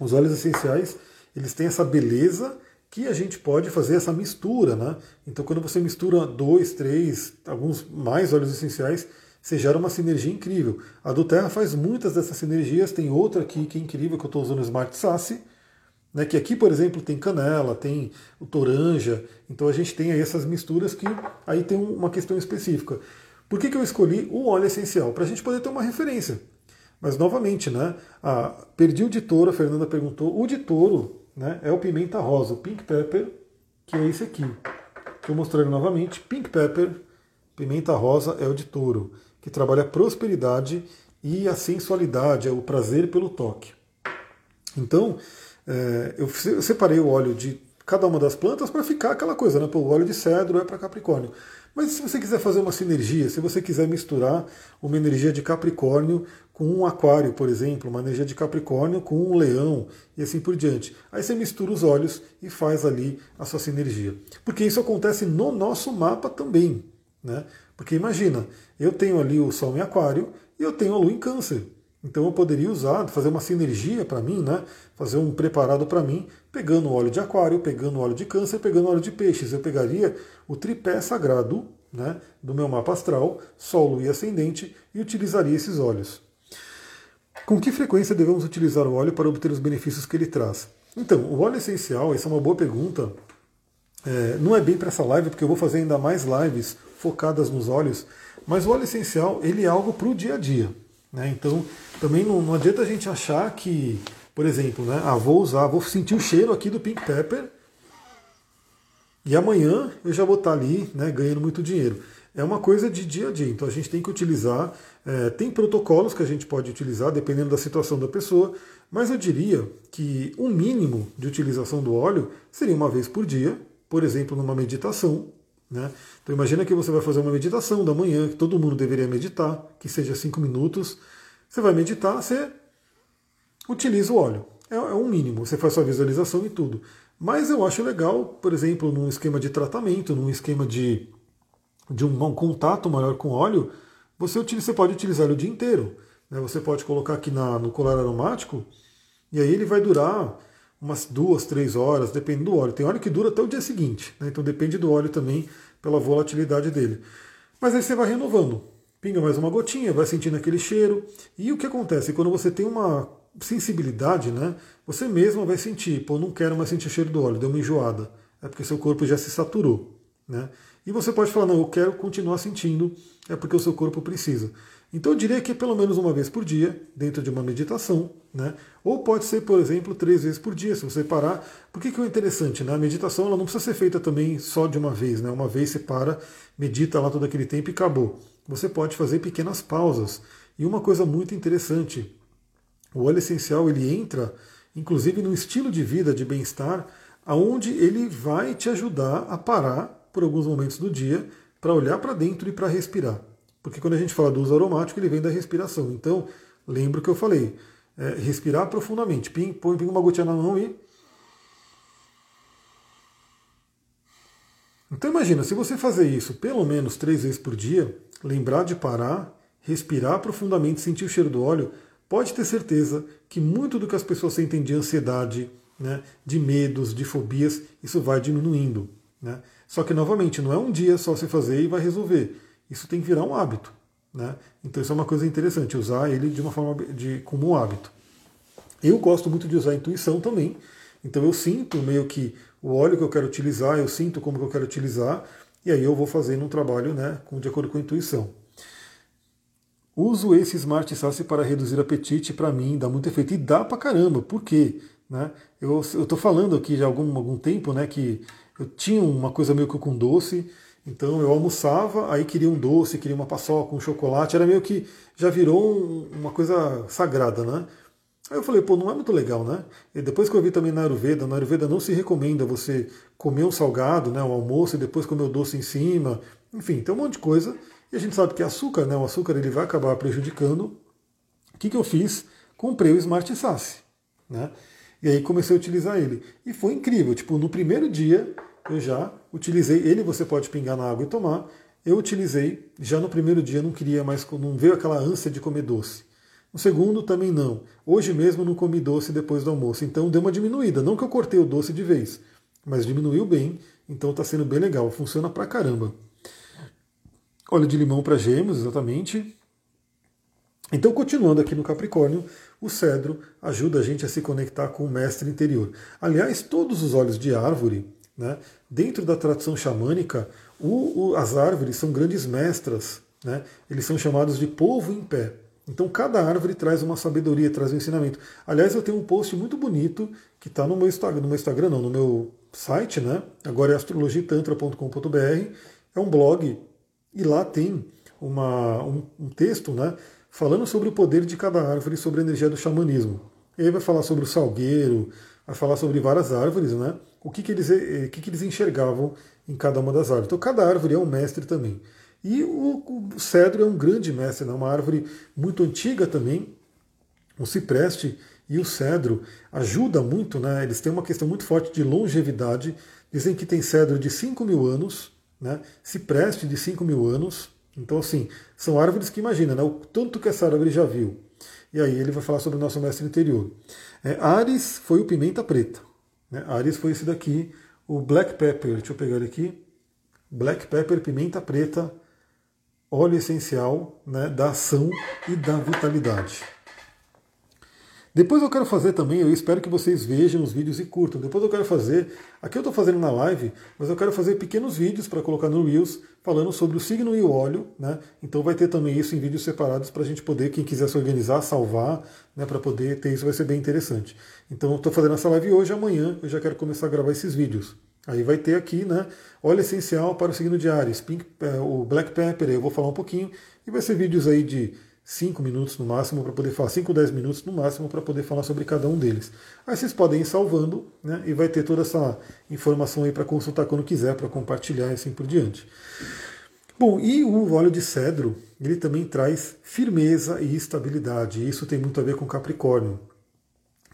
os óleos essenciais, eles têm essa beleza que a gente pode fazer essa mistura, né? Então, quando você mistura dois, três, alguns mais óleos essenciais, você gera uma sinergia incrível. A do Terra faz muitas dessas sinergias, tem outra aqui que é incrível, que eu estou usando o Smart Sassy, né, que aqui, por exemplo, tem canela, tem o toranja, então a gente tem aí essas misturas que aí tem uma questão específica. Por que, que eu escolhi o óleo essencial? Para a gente poder ter uma referência. Mas novamente, né? Ah, perdi o de touro, a Fernanda perguntou. O de touro né, é o pimenta rosa, o pink pepper, que é esse aqui. Estou mostrando novamente. Pink pepper, pimenta rosa, é o de touro, que trabalha a prosperidade e a sensualidade, é o prazer pelo toque. Então, é, eu separei o óleo de cada uma das plantas para ficar aquela coisa, né? Pô, o óleo de cedro é para Capricórnio. Mas se você quiser fazer uma sinergia, se você quiser misturar uma energia de Capricórnio com um aquário, por exemplo, uma energia de Capricórnio com um leão e assim por diante. Aí você mistura os olhos e faz ali a sua sinergia. Porque isso acontece no nosso mapa também. Né? Porque imagina, eu tenho ali o Sol em Aquário e eu tenho a Lua em Câncer. Então eu poderia usar, fazer uma sinergia para mim, né? fazer um preparado para mim, pegando óleo de aquário, pegando óleo de câncer, pegando óleo de peixes. Eu pegaria o tripé sagrado né, do meu mapa astral, Sol, e Ascendente, e utilizaria esses óleos. Com que frequência devemos utilizar o óleo para obter os benefícios que ele traz? Então, o óleo essencial, essa é uma boa pergunta. É, não é bem para essa live, porque eu vou fazer ainda mais lives focadas nos óleos, mas o óleo essencial ele é algo para o dia a dia. Né? Então, também não, não, adianta a gente achar que, por exemplo, né, ah, vou usar, vou sentir o cheiro aqui do Pink Pepper e amanhã eu já vou estar ali né, ganhando muito dinheiro. É uma coisa de dia a dia, então a gente tem que utilizar. É, tem protocolos que a gente pode utilizar dependendo da situação da pessoa, mas eu diria que o um mínimo de utilização do óleo seria uma vez por dia, por exemplo, numa meditação, né? Então imagina que você vai fazer uma meditação da manhã, que todo mundo deveria meditar, que seja cinco minutos. Você vai meditar, você utiliza o óleo. É, é um mínimo, você faz sua visualização e tudo. Mas eu acho legal, por exemplo, num esquema de tratamento, num esquema de, de um, um contato maior com óleo, você, utiliza, você pode utilizar o dia inteiro. Né? Você pode colocar aqui na, no colar aromático e aí ele vai durar umas duas, três horas, depende do óleo. Tem óleo que dura até o dia seguinte, né? então depende do óleo também pela volatilidade dele. Mas aí você vai renovando, pinga mais uma gotinha, vai sentindo aquele cheiro. E o que acontece? Quando você tem uma sensibilidade, né? Você mesmo vai sentir, pô, não quero mais sentir o cheiro do óleo, deu uma enjoada. É porque seu corpo já se saturou, né? E você pode falar, não, eu quero continuar sentindo, é porque o seu corpo precisa. Então eu diria que pelo menos uma vez por dia, dentro de uma meditação, né? Ou pode ser, por exemplo, três vezes por dia, se você parar. Por que, que é interessante? Né? A meditação ela não precisa ser feita também só de uma vez, né? Uma vez você para, medita lá todo aquele tempo e acabou. Você pode fazer pequenas pausas. E uma coisa muito interessante, o óleo essencial ele entra, inclusive, no estilo de vida de bem-estar, aonde ele vai te ajudar a parar por alguns momentos do dia para olhar para dentro e para respirar. Porque quando a gente fala do uso aromático, ele vem da respiração. Então, lembra o que eu falei. É, respirar profundamente. Pim, põe, uma gotinha na mão e. Então imagina, se você fazer isso pelo menos três vezes por dia, lembrar de parar, respirar profundamente, sentir o cheiro do óleo, pode ter certeza que muito do que as pessoas sentem de ansiedade, né, de medos, de fobias, isso vai diminuindo. Né? Só que, novamente, não é um dia só se fazer e vai resolver isso tem que virar um hábito. Né? Então isso é uma coisa interessante, usar ele de uma forma de, como um hábito. Eu gosto muito de usar a intuição também, então eu sinto meio que o óleo que eu quero utilizar, eu sinto como que eu quero utilizar, e aí eu vou fazendo um trabalho né, de acordo com a intuição. Uso esse Smart Sassy para reduzir apetite, para mim dá muito efeito. E dá pra caramba, por quê? Né? Eu estou falando aqui já há algum, algum tempo né, que eu tinha uma coisa meio que com doce, então eu almoçava, aí queria um doce, queria uma paçoca, um chocolate, era meio que já virou um, uma coisa sagrada, né? Aí eu falei, pô, não é muito legal, né? E depois que eu vi também na Ayurveda, na Ayurveda não se recomenda você comer um salgado, né, um almoço, e depois comer o doce em cima, enfim, tem um monte de coisa. E a gente sabe que açúcar, né, o açúcar ele vai acabar prejudicando. O que, que eu fiz? Comprei o Smart Sass, né? E aí comecei a utilizar ele. E foi incrível, tipo, no primeiro dia eu já utilizei. Ele você pode pingar na água e tomar. Eu utilizei, já no primeiro dia não queria mais, não veio aquela ânsia de comer doce. No segundo também não. Hoje mesmo não comi doce depois do almoço, então deu uma diminuída. Não que eu cortei o doce de vez, mas diminuiu bem, então está sendo bem legal, funciona pra caramba. óleo de limão para gêmeos, exatamente. Então, continuando aqui no Capricórnio, o cedro ajuda a gente a se conectar com o mestre interior. Aliás, todos os óleos de árvore, né, dentro da tradição xamânica, o, o, as árvores são grandes mestras, né, eles são chamados de povo em pé. Então, cada árvore traz uma sabedoria, traz um ensinamento. Aliás, eu tenho um post muito bonito que está no meu Instagram, no meu Instagram, não, no meu site, né? Agora é astrologitantra.com.br. É um blog e lá tem uma, um, um texto, né? falando sobre o poder de cada árvore, sobre a energia do xamanismo. Ele vai falar sobre o salgueiro, vai falar sobre várias árvores, né? O que, que, eles, eh, o que, que eles enxergavam em cada uma das árvores. Então, cada árvore é um mestre também. E o, o cedro é um grande mestre, né? uma árvore muito antiga também. O cipreste e o cedro ajuda muito, né? eles têm uma questão muito forte de longevidade. Dizem que tem cedro de 5 mil anos, né? cipreste de 5 mil anos, então, assim, são árvores que imagina, né, o tanto que essa árvore já viu. E aí ele vai falar sobre o nosso mestre interior. É, Ares foi o pimenta preta. Né? Ares foi esse daqui, o black pepper. Deixa eu pegar ele aqui. Black pepper, pimenta preta, óleo essencial né, da ação e da vitalidade. Depois eu quero fazer também, eu espero que vocês vejam os vídeos e curtam. Depois eu quero fazer, aqui eu estou fazendo na live, mas eu quero fazer pequenos vídeos para colocar no Reels falando sobre o signo e o óleo, né? Então vai ter também isso em vídeos separados para a gente poder, quem quiser se organizar, salvar, né? Para poder ter isso vai ser bem interessante. Então eu estou fazendo essa live hoje, amanhã eu já quero começar a gravar esses vídeos. Aí vai ter aqui, né? Óleo essencial para o signo de Ares, pink, é, o Black Pepper, eu vou falar um pouquinho, e vai ser vídeos aí de 5 minutos no máximo para poder falar, 5, 10 minutos no máximo para poder falar sobre cada um deles. Aí vocês podem ir salvando né, e vai ter toda essa informação aí para consultar quando quiser, para compartilhar e assim por diante. Bom, e o óleo de cedro, ele também traz firmeza e estabilidade. E isso tem muito a ver com Capricórnio.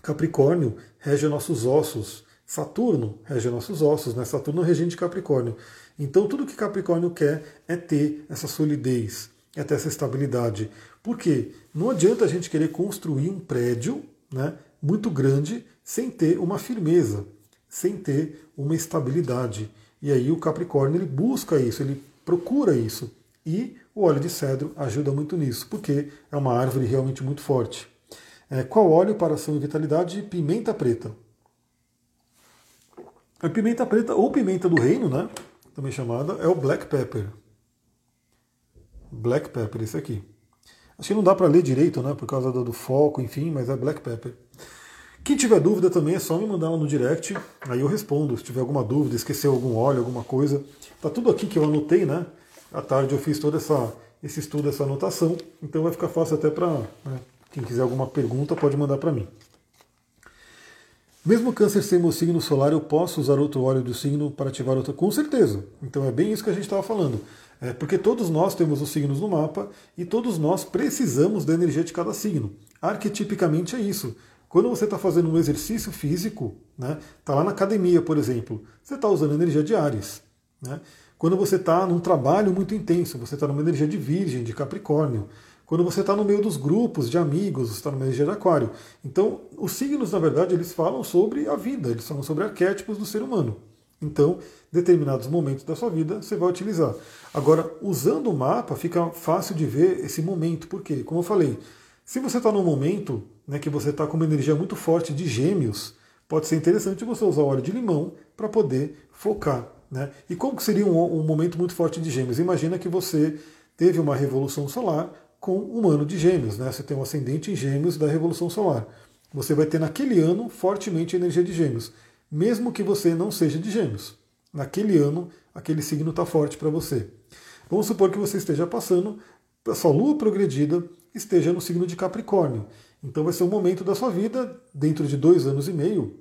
Capricórnio rege nossos ossos. Saturno rege nossos ossos, né? Saturno é regente de Capricórnio. Então tudo que Capricórnio quer é ter essa solidez, é ter essa estabilidade. Porque não adianta a gente querer construir um prédio né, muito grande sem ter uma firmeza, sem ter uma estabilidade. E aí o Capricórnio ele busca isso, ele procura isso. E o óleo de cedro ajuda muito nisso, porque é uma árvore realmente muito forte. É, qual óleo para ação e vitalidade? Pimenta preta. A pimenta preta, ou pimenta do reino, né? Também chamada, é o black pepper. Black pepper, esse aqui. Acho que não dá para ler direito, né? Por causa do, do, foco, enfim, mas é Black Pepper. Quem tiver dúvida também é só me mandar no direct, aí eu respondo. Se tiver alguma dúvida, esqueceu algum óleo, alguma coisa. Tá tudo aqui que eu anotei, né? À tarde eu fiz todo essa, esse estudo, essa anotação, então vai ficar fácil até para né? quem quiser alguma pergunta pode mandar para mim. Mesmo câncer ser meu signo solar, eu posso usar outro óleo do signo para ativar outra? Com certeza. Então é bem isso que a gente estava falando. É, porque todos nós temos os signos no mapa e todos nós precisamos da energia de cada signo. Arquetipicamente é isso. Quando você está fazendo um exercício físico, né, tá lá na academia, por exemplo, você está usando energia de Ares. Né? Quando você está num trabalho muito intenso, você está numa energia de Virgem, de Capricórnio. Quando você está no meio dos grupos de amigos, está numa energia de Aquário. Então, os signos, na verdade, eles falam sobre a vida, eles falam sobre arquétipos do ser humano. Então, determinados momentos da sua vida você vai utilizar. Agora, usando o mapa, fica fácil de ver esse momento. Por quê? Como eu falei, se você está num momento né, que você está com uma energia muito forte de gêmeos, pode ser interessante você usar óleo de limão para poder focar. Né? E como que seria um, um momento muito forte de gêmeos? Imagina que você teve uma revolução solar com um ano de gêmeos. Né? Você tem um ascendente em gêmeos da revolução solar. Você vai ter naquele ano fortemente energia de gêmeos mesmo que você não seja de gêmeos. Naquele ano, aquele signo está forte para você. Vamos supor que você esteja passando, a sua lua progredida esteja no signo de Capricórnio. Então vai ser um momento da sua vida, dentro de dois anos e meio,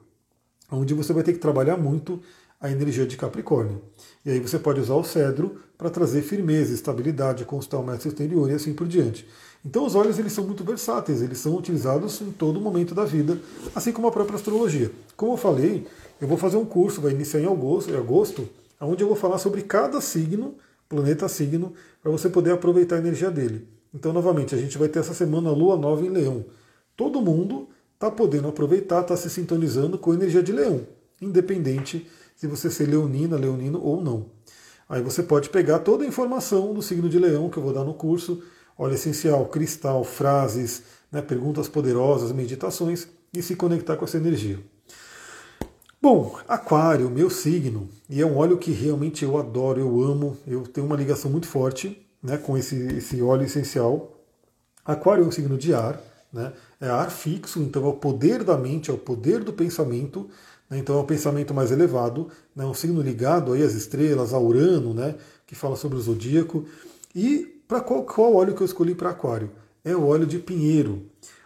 onde você vai ter que trabalhar muito a energia de Capricórnio. E aí você pode usar o cedro para trazer firmeza, estabilidade, consultar o mestre exterior e assim por diante. Então os olhos eles são muito versáteis, eles são utilizados em todo momento da vida, assim como a própria astrologia. Como eu falei, eu vou fazer um curso, vai iniciar em agosto, em agosto onde eu vou falar sobre cada signo, planeta signo, para você poder aproveitar a energia dele. Então, novamente, a gente vai ter essa semana a Lua Nova em Leão. Todo mundo está podendo aproveitar, está se sintonizando com a energia de Leão, independente se você ser leonina, leonino ou não. Aí você pode pegar toda a informação do signo de leão que eu vou dar no curso, óleo essencial, cristal, frases, né, perguntas poderosas, meditações e se conectar com essa energia. Bom, Aquário, meu signo, e é um óleo que realmente eu adoro, eu amo, eu tenho uma ligação muito forte né, com esse, esse óleo essencial. Aquário é um signo de ar, né, é ar fixo, então é o poder da mente, é o poder do pensamento, né, então é o pensamento mais elevado, né, um signo ligado aí às estrelas, a Urano, né, que fala sobre o zodíaco. E para qual, qual óleo que eu escolhi para Aquário? É o óleo de pinheiro.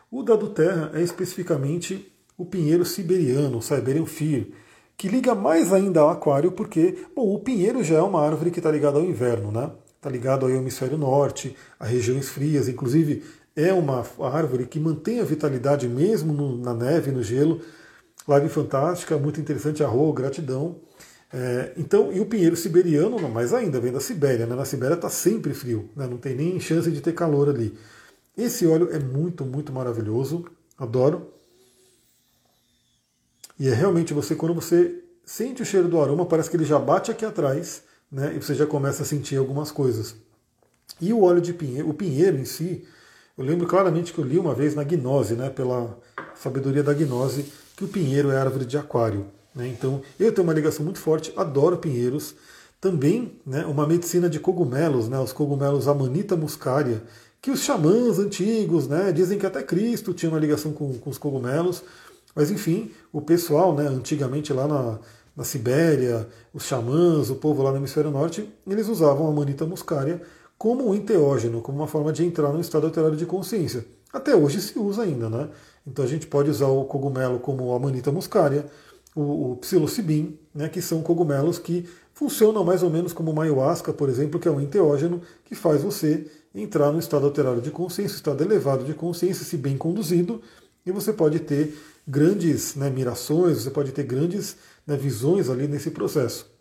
O da do Terra é especificamente o pinheiro siberiano, o Siberian Fir, que liga mais ainda ao aquário, porque bom, o pinheiro já é uma árvore que está ligada ao inverno, né? Está ligado ao hemisfério norte, a regiões frias, inclusive é uma árvore que mantém a vitalidade mesmo no, na neve, no gelo. Live fantástica, muito interessante, arro, gratidão. É, então, e o pinheiro siberiano, não, mais ainda, vem da Sibéria, né? Na Sibéria está sempre frio, né? não tem nem chance de ter calor ali. Esse óleo é muito, muito maravilhoso, adoro. E é realmente você, quando você sente o cheiro do aroma, parece que ele já bate aqui atrás, né? E você já começa a sentir algumas coisas. E o óleo de pinheiro, o pinheiro em si, eu lembro claramente que eu li uma vez na gnose, né? Pela sabedoria da gnose, que o pinheiro é árvore de aquário. Né? Então, eu tenho uma ligação muito forte, adoro pinheiros. Também, né, uma medicina de cogumelos, né, os cogumelos Amanita muscaria, que os xamãs antigos né, dizem que até Cristo tinha uma ligação com, com os cogumelos. Mas enfim, o pessoal, né, antigamente lá na, na Sibéria, os xamãs, o povo lá no hemisfério norte, eles usavam a manita muscaria como um enteógeno, como uma forma de entrar no estado alterado de consciência. Até hoje se usa ainda, né? Então a gente pode usar o cogumelo como a manita muscaria, o, o psilocibin, né, que são cogumelos que funcionam mais ou menos como uma ayahuasca, por exemplo, que é um enteógeno que faz você entrar no estado alterado de consciência, estado elevado de consciência, se bem conduzido, e você pode ter grandes né, mirações, você pode ter grandes né, visões ali nesse processo.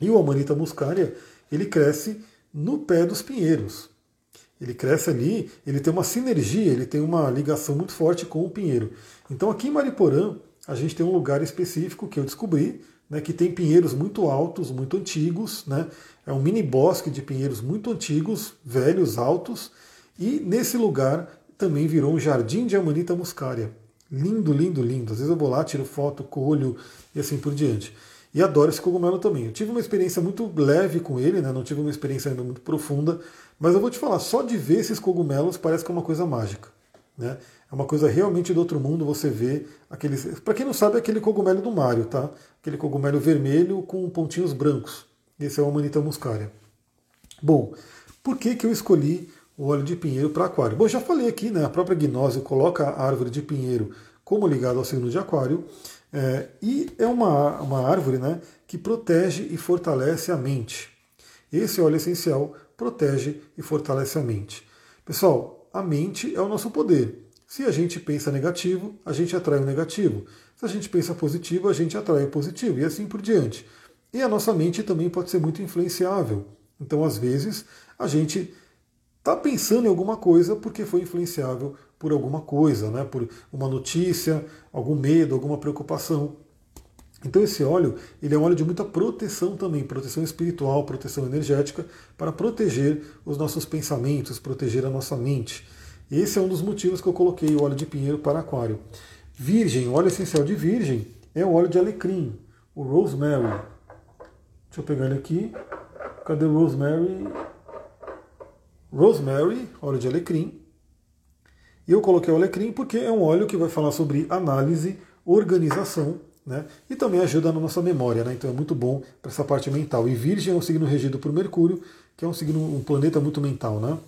E o Amanita muscaria, ele cresce no pé dos pinheiros. Ele cresce ali, ele tem uma sinergia, ele tem uma ligação muito forte com o pinheiro. Então aqui em Mariporã, a gente tem um lugar específico que eu descobri, né, que tem pinheiros muito altos, muito antigos, né, é um mini bosque de pinheiros muito antigos, velhos, altos, e nesse lugar também virou um jardim de Amanita muscaria. Lindo, lindo, lindo. Às vezes eu vou lá, tiro foto, colho e assim por diante. E adoro esse cogumelo também. Eu tive uma experiência muito leve com ele, né? não tive uma experiência ainda muito profunda, mas eu vou te falar, só de ver esses cogumelos parece que é uma coisa mágica. Né? É uma coisa realmente do outro mundo você vê aqueles. Para quem não sabe, é aquele cogumelo do Mário, tá? Aquele cogumelo vermelho com pontinhos brancos. Esse é o Amanita muscaria. Bom, por que, que eu escolhi o óleo de pinheiro para aquário. Bom, já falei aqui, né, a própria gnose coloca a árvore de pinheiro como ligada ao signo de aquário, é, e é uma, uma árvore né, que protege e fortalece a mente. Esse óleo essencial protege e fortalece a mente. Pessoal, a mente é o nosso poder. Se a gente pensa negativo, a gente atrai o negativo. Se a gente pensa positivo, a gente atrai o positivo, e assim por diante. E a nossa mente também pode ser muito influenciável. Então, às vezes, a gente está pensando em alguma coisa porque foi influenciável por alguma coisa, né? por uma notícia, algum medo, alguma preocupação. Então esse óleo ele é um óleo de muita proteção também, proteção espiritual, proteção energética, para proteger os nossos pensamentos, proteger a nossa mente. Esse é um dos motivos que eu coloquei o óleo de pinheiro para aquário. Virgem, óleo essencial de virgem, é o óleo de alecrim, o rosemary. Deixa eu pegar ele aqui. Cadê o rosemary? rosemary, óleo de alecrim. E eu coloquei o alecrim porque é um óleo que vai falar sobre análise, organização, né? E também ajuda na nossa memória, né? Então é muito bom para essa parte mental. E Virgem é um signo regido por Mercúrio, que é um signo, um planeta muito mental, né?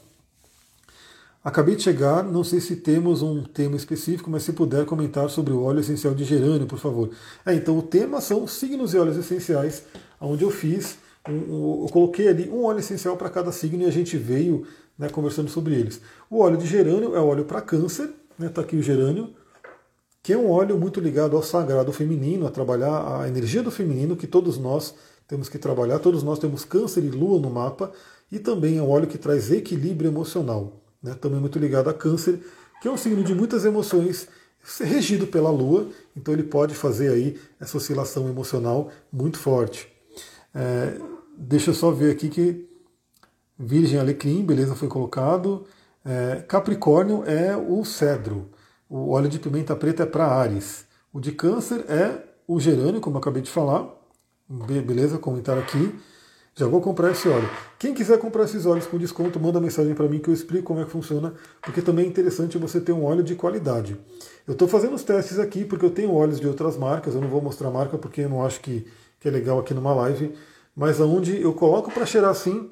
Acabei de chegar, não sei se temos um tema específico, mas se puder comentar sobre o óleo essencial de gerânio, por favor. É, então o tema são signos e óleos essenciais, onde eu fiz eu coloquei ali um óleo essencial para cada signo e a gente veio né, conversando sobre eles. O óleo de gerânio é óleo para câncer, está né, aqui o gerânio, que é um óleo muito ligado ao sagrado feminino, a trabalhar a energia do feminino, que todos nós temos que trabalhar, todos nós temos câncer e lua no mapa, e também é um óleo que traz equilíbrio emocional, né, também muito ligado a câncer, que é um signo de muitas emoções, regido pela lua, então ele pode fazer aí essa oscilação emocional muito forte. É, deixa eu só ver aqui que Virgem Alecrim, beleza, foi colocado. É, Capricórnio é o cedro. O óleo de pimenta preta é para Ares. O de câncer é o gerânio, como eu acabei de falar. Beleza, comentário aqui. Já vou comprar esse óleo. Quem quiser comprar esses óleos com desconto, manda mensagem para mim que eu explico como é que funciona, porque também é interessante você ter um óleo de qualidade. Eu estou fazendo os testes aqui porque eu tenho óleos de outras marcas, eu não vou mostrar a marca porque eu não acho que, que é legal aqui numa live, mas aonde eu coloco para cheirar assim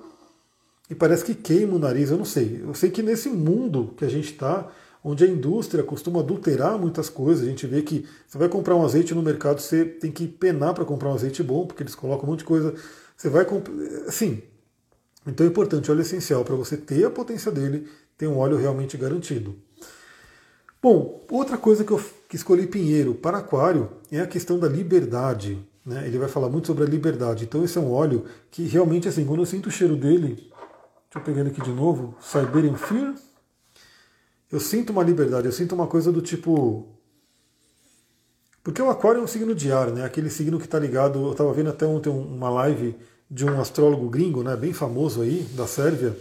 e parece que queima o nariz, eu não sei. Eu sei que nesse mundo que a gente está, onde a indústria costuma adulterar muitas coisas, a gente vê que você vai comprar um azeite no mercado, você tem que penar para comprar um azeite bom, porque eles colocam um monte de coisa. Você vai comprar. Assim. Então é importante, óleo essencial, para você ter a potência dele, ter um óleo realmente garantido. Bom, outra coisa que eu que escolhi Pinheiro para Aquário é a questão da liberdade. Né? Ele vai falar muito sobre a liberdade. Então esse é um óleo que realmente, assim, quando eu sinto o cheiro dele, deixa eu pegar ele aqui de novo, Siberian Fear, eu sinto uma liberdade, eu sinto uma coisa do tipo... Porque o aquário é um signo de ar, né? Aquele signo que está ligado... Eu estava vendo até ontem uma live de um astrólogo gringo, né? Bem famoso aí, da Sérvia,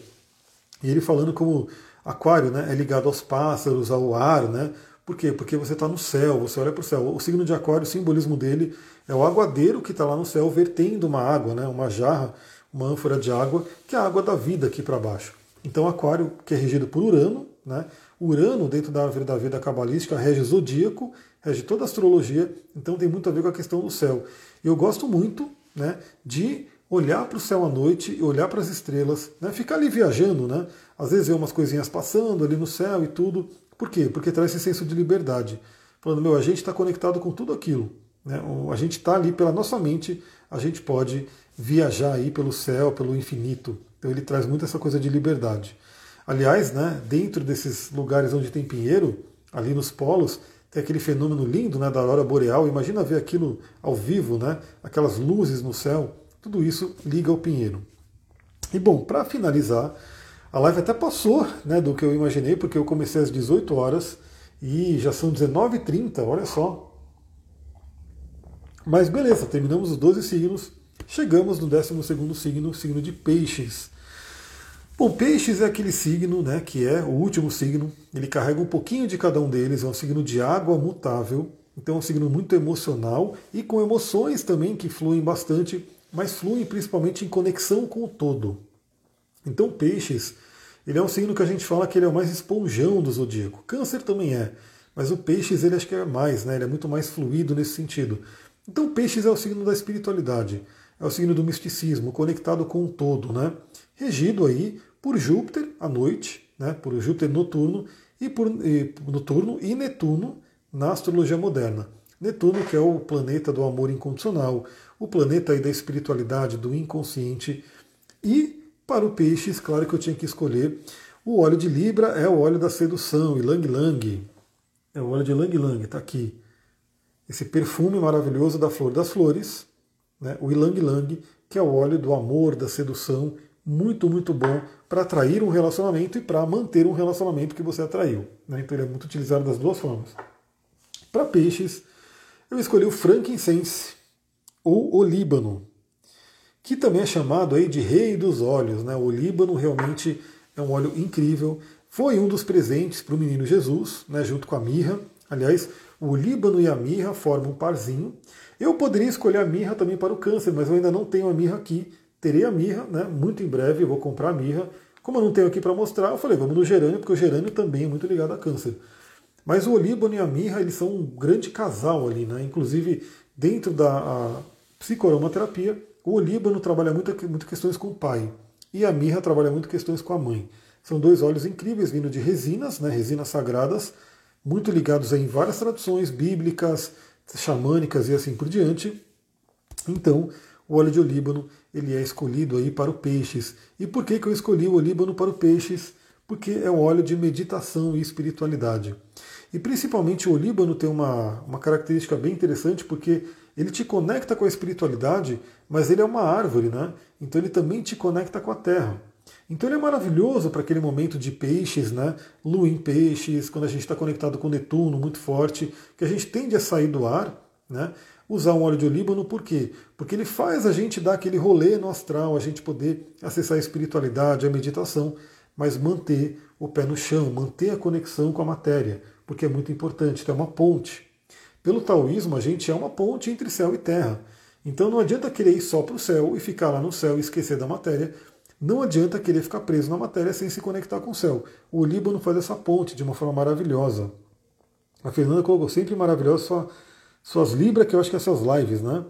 e ele falando como Aquário né, é ligado aos pássaros, ao ar, né? Por quê? Porque você está no céu, você olha para o céu. O signo de Aquário, o simbolismo dele é o aguadeiro que está lá no céu vertendo uma água, né? uma jarra, uma ânfora de água, que é a água da vida aqui para baixo. Então, Aquário, que é regido por Urano, né? Urano, dentro da árvore da vida cabalística, rege zodíaco, rege toda a astrologia, então tem muito a ver com a questão do céu. Eu gosto muito né, de olhar para o céu à noite e olhar para as estrelas, né? ficar ali viajando, né? às vezes ver umas coisinhas passando ali no céu e tudo. Por quê? Porque traz esse senso de liberdade. Falando, meu, a gente está conectado com tudo aquilo. Né? A gente está ali pela nossa mente, a gente pode viajar aí pelo céu, pelo infinito. Então ele traz muito essa coisa de liberdade. Aliás, né, dentro desses lugares onde tem pinheiro, ali nos polos, tem aquele fenômeno lindo né, da aurora boreal. Imagina ver aquilo ao vivo, né, aquelas luzes no céu. Tudo isso liga ao Pinheiro. E bom, para finalizar, a live até passou né, do que eu imaginei, porque eu comecei às 18 horas e já são 19h30, olha só. Mas beleza, terminamos os 12 signos, chegamos no 12 signo, signo de Peixes. Bom, Peixes é aquele signo né, que é o último signo, ele carrega um pouquinho de cada um deles, é um signo de água mutável, então é um signo muito emocional e com emoções também que fluem bastante mas fluem principalmente em conexão com o todo. Então, peixes, ele é um signo que a gente fala que ele é o mais esponjão do zodíaco. Câncer também é, mas o peixes ele acho que é mais, né? Ele é muito mais fluido nesse sentido. Então, peixes é o signo da espiritualidade, é o signo do misticismo, conectado com o todo, né? Regido aí por Júpiter à noite, né? Por Júpiter noturno e por e, noturno e Netuno na astrologia moderna. Netuno, que é o planeta do amor incondicional, o planeta aí da espiritualidade, do inconsciente. E para o peixes, claro que eu tinha que escolher o óleo de Libra, é o óleo da sedução, Ilang Lang. É o óleo de Lang Lang, está aqui. Esse perfume maravilhoso da flor das flores, né? o Ilang Lang, que é o óleo do amor, da sedução, muito, muito bom para atrair um relacionamento e para manter um relacionamento que você atraiu. Né? Então ele é muito utilizado das duas formas. Para peixes, eu escolhi o frankincense, ou o Líbano, que também é chamado aí de rei dos óleos. Né? O Líbano realmente é um óleo incrível. Foi um dos presentes para o menino Jesus, né, junto com a mirra. Aliás, o Líbano e a mirra formam um parzinho. Eu poderia escolher a mirra também para o câncer, mas eu ainda não tenho a mirra aqui. Terei a mirra, né, muito em breve eu vou comprar a mirra. Como eu não tenho aqui para mostrar, eu falei, vamos no gerânio, porque o gerânio também é muito ligado a câncer. Mas o Líbano e a mirra, eles são um grande casal ali, né? Inclusive, dentro da psicoaromaterapia, o olíbano trabalha muito, muito questões com o pai e a mirra trabalha muito questões com a mãe. São dois óleos incríveis vindo de resinas, né, resinas sagradas, muito ligados em várias tradições bíblicas, xamânicas e assim por diante. Então, o óleo de olíbano ele é escolhido aí para o peixes. E por que, que eu escolhi o olíbano para o peixes? Porque é um óleo de meditação e espiritualidade. E principalmente o olíbano tem uma, uma característica bem interessante, porque ele te conecta com a espiritualidade, mas ele é uma árvore, né? Então ele também te conecta com a terra. Então ele é maravilhoso para aquele momento de peixes, né? Lua em peixes, quando a gente está conectado com Netuno muito forte, que a gente tende a sair do ar, né? Usar um óleo de olíbano, por quê? Porque ele faz a gente dar aquele rolê no astral, a gente poder acessar a espiritualidade, a meditação, mas manter o pé no chão, manter a conexão com a matéria, porque é muito importante, é uma ponte. Pelo taoísmo, a gente é uma ponte entre céu e terra. Então não adianta querer ir só para o céu e ficar lá no céu e esquecer da matéria. Não adianta querer ficar preso na matéria sem se conectar com o céu. O Líbano faz essa ponte de uma forma maravilhosa. A Fernanda colocou sempre maravilhosa sua, suas libras, que eu acho que é suas lives, né?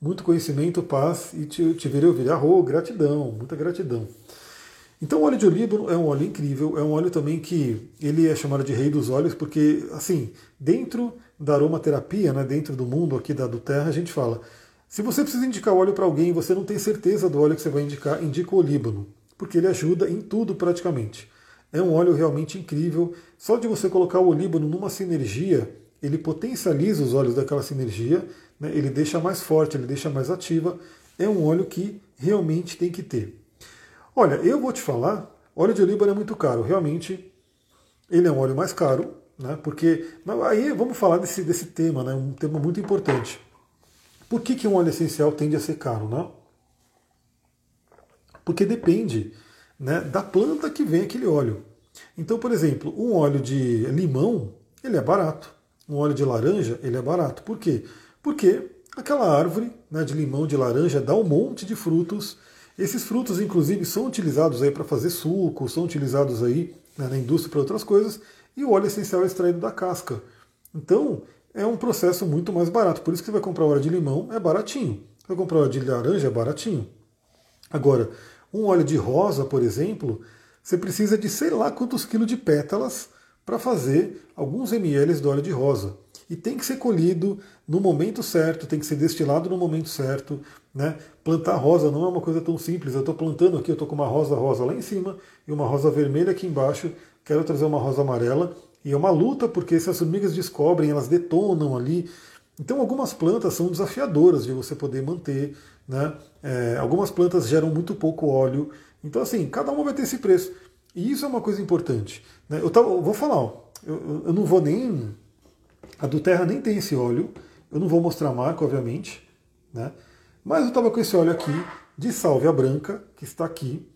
Muito conhecimento, paz e te, te verei ouvir. Arro, gratidão, muita gratidão. Então o óleo de olíbano é um óleo incrível, é um óleo também que ele é chamado de rei dos óleos, porque assim, dentro da aromaterapia, né, dentro do mundo aqui da do Terra, a gente fala, se você precisa indicar óleo para alguém você não tem certeza do óleo que você vai indicar, indica o olíbano, porque ele ajuda em tudo praticamente. É um óleo realmente incrível. Só de você colocar o olíbano numa sinergia, ele potencializa os óleos daquela sinergia, né? ele deixa mais forte, ele deixa mais ativa. É um óleo que realmente tem que ter. Olha, eu vou te falar, óleo de olíbano é muito caro. Realmente, ele é um óleo mais caro, né? porque aí vamos falar desse, desse tema, né? um tema muito importante. Por que, que um óleo essencial tende a ser caro? Né? Porque depende né, da planta que vem aquele óleo. Então, por exemplo, um óleo de limão, ele é barato. Um óleo de laranja, ele é barato. Por quê? Porque aquela árvore né, de limão, de laranja, dá um monte de frutos. Esses frutos, inclusive, são utilizados aí para fazer suco, são utilizados aí né, na indústria para outras coisas, e o óleo essencial é extraído da casca. Então, é um processo muito mais barato. Por isso que você vai comprar óleo de limão, é baratinho. Você vai comprar óleo de laranja, é baratinho. Agora, um óleo de rosa, por exemplo, você precisa de sei lá quantos quilos de pétalas para fazer alguns ml do óleo de rosa. E tem que ser colhido no momento certo, tem que ser destilado no momento certo. Né? Plantar rosa não é uma coisa tão simples. Eu estou plantando aqui, eu estou com uma rosa rosa lá em cima e uma rosa vermelha aqui embaixo. Quero trazer uma rosa amarela e é uma luta porque se as formigas descobrem, elas detonam ali. Então algumas plantas são desafiadoras de você poder manter. Né? É, algumas plantas geram muito pouco óleo. Então assim, cada uma vai ter esse preço. E isso é uma coisa importante. Né? Eu, tava, eu, vou falar, ó, eu, eu, não vou nem. A do Terra nem tem esse óleo. Eu não vou mostrar a marca, obviamente. Né? Mas eu estava com esse óleo aqui de sálvia branca, que está aqui.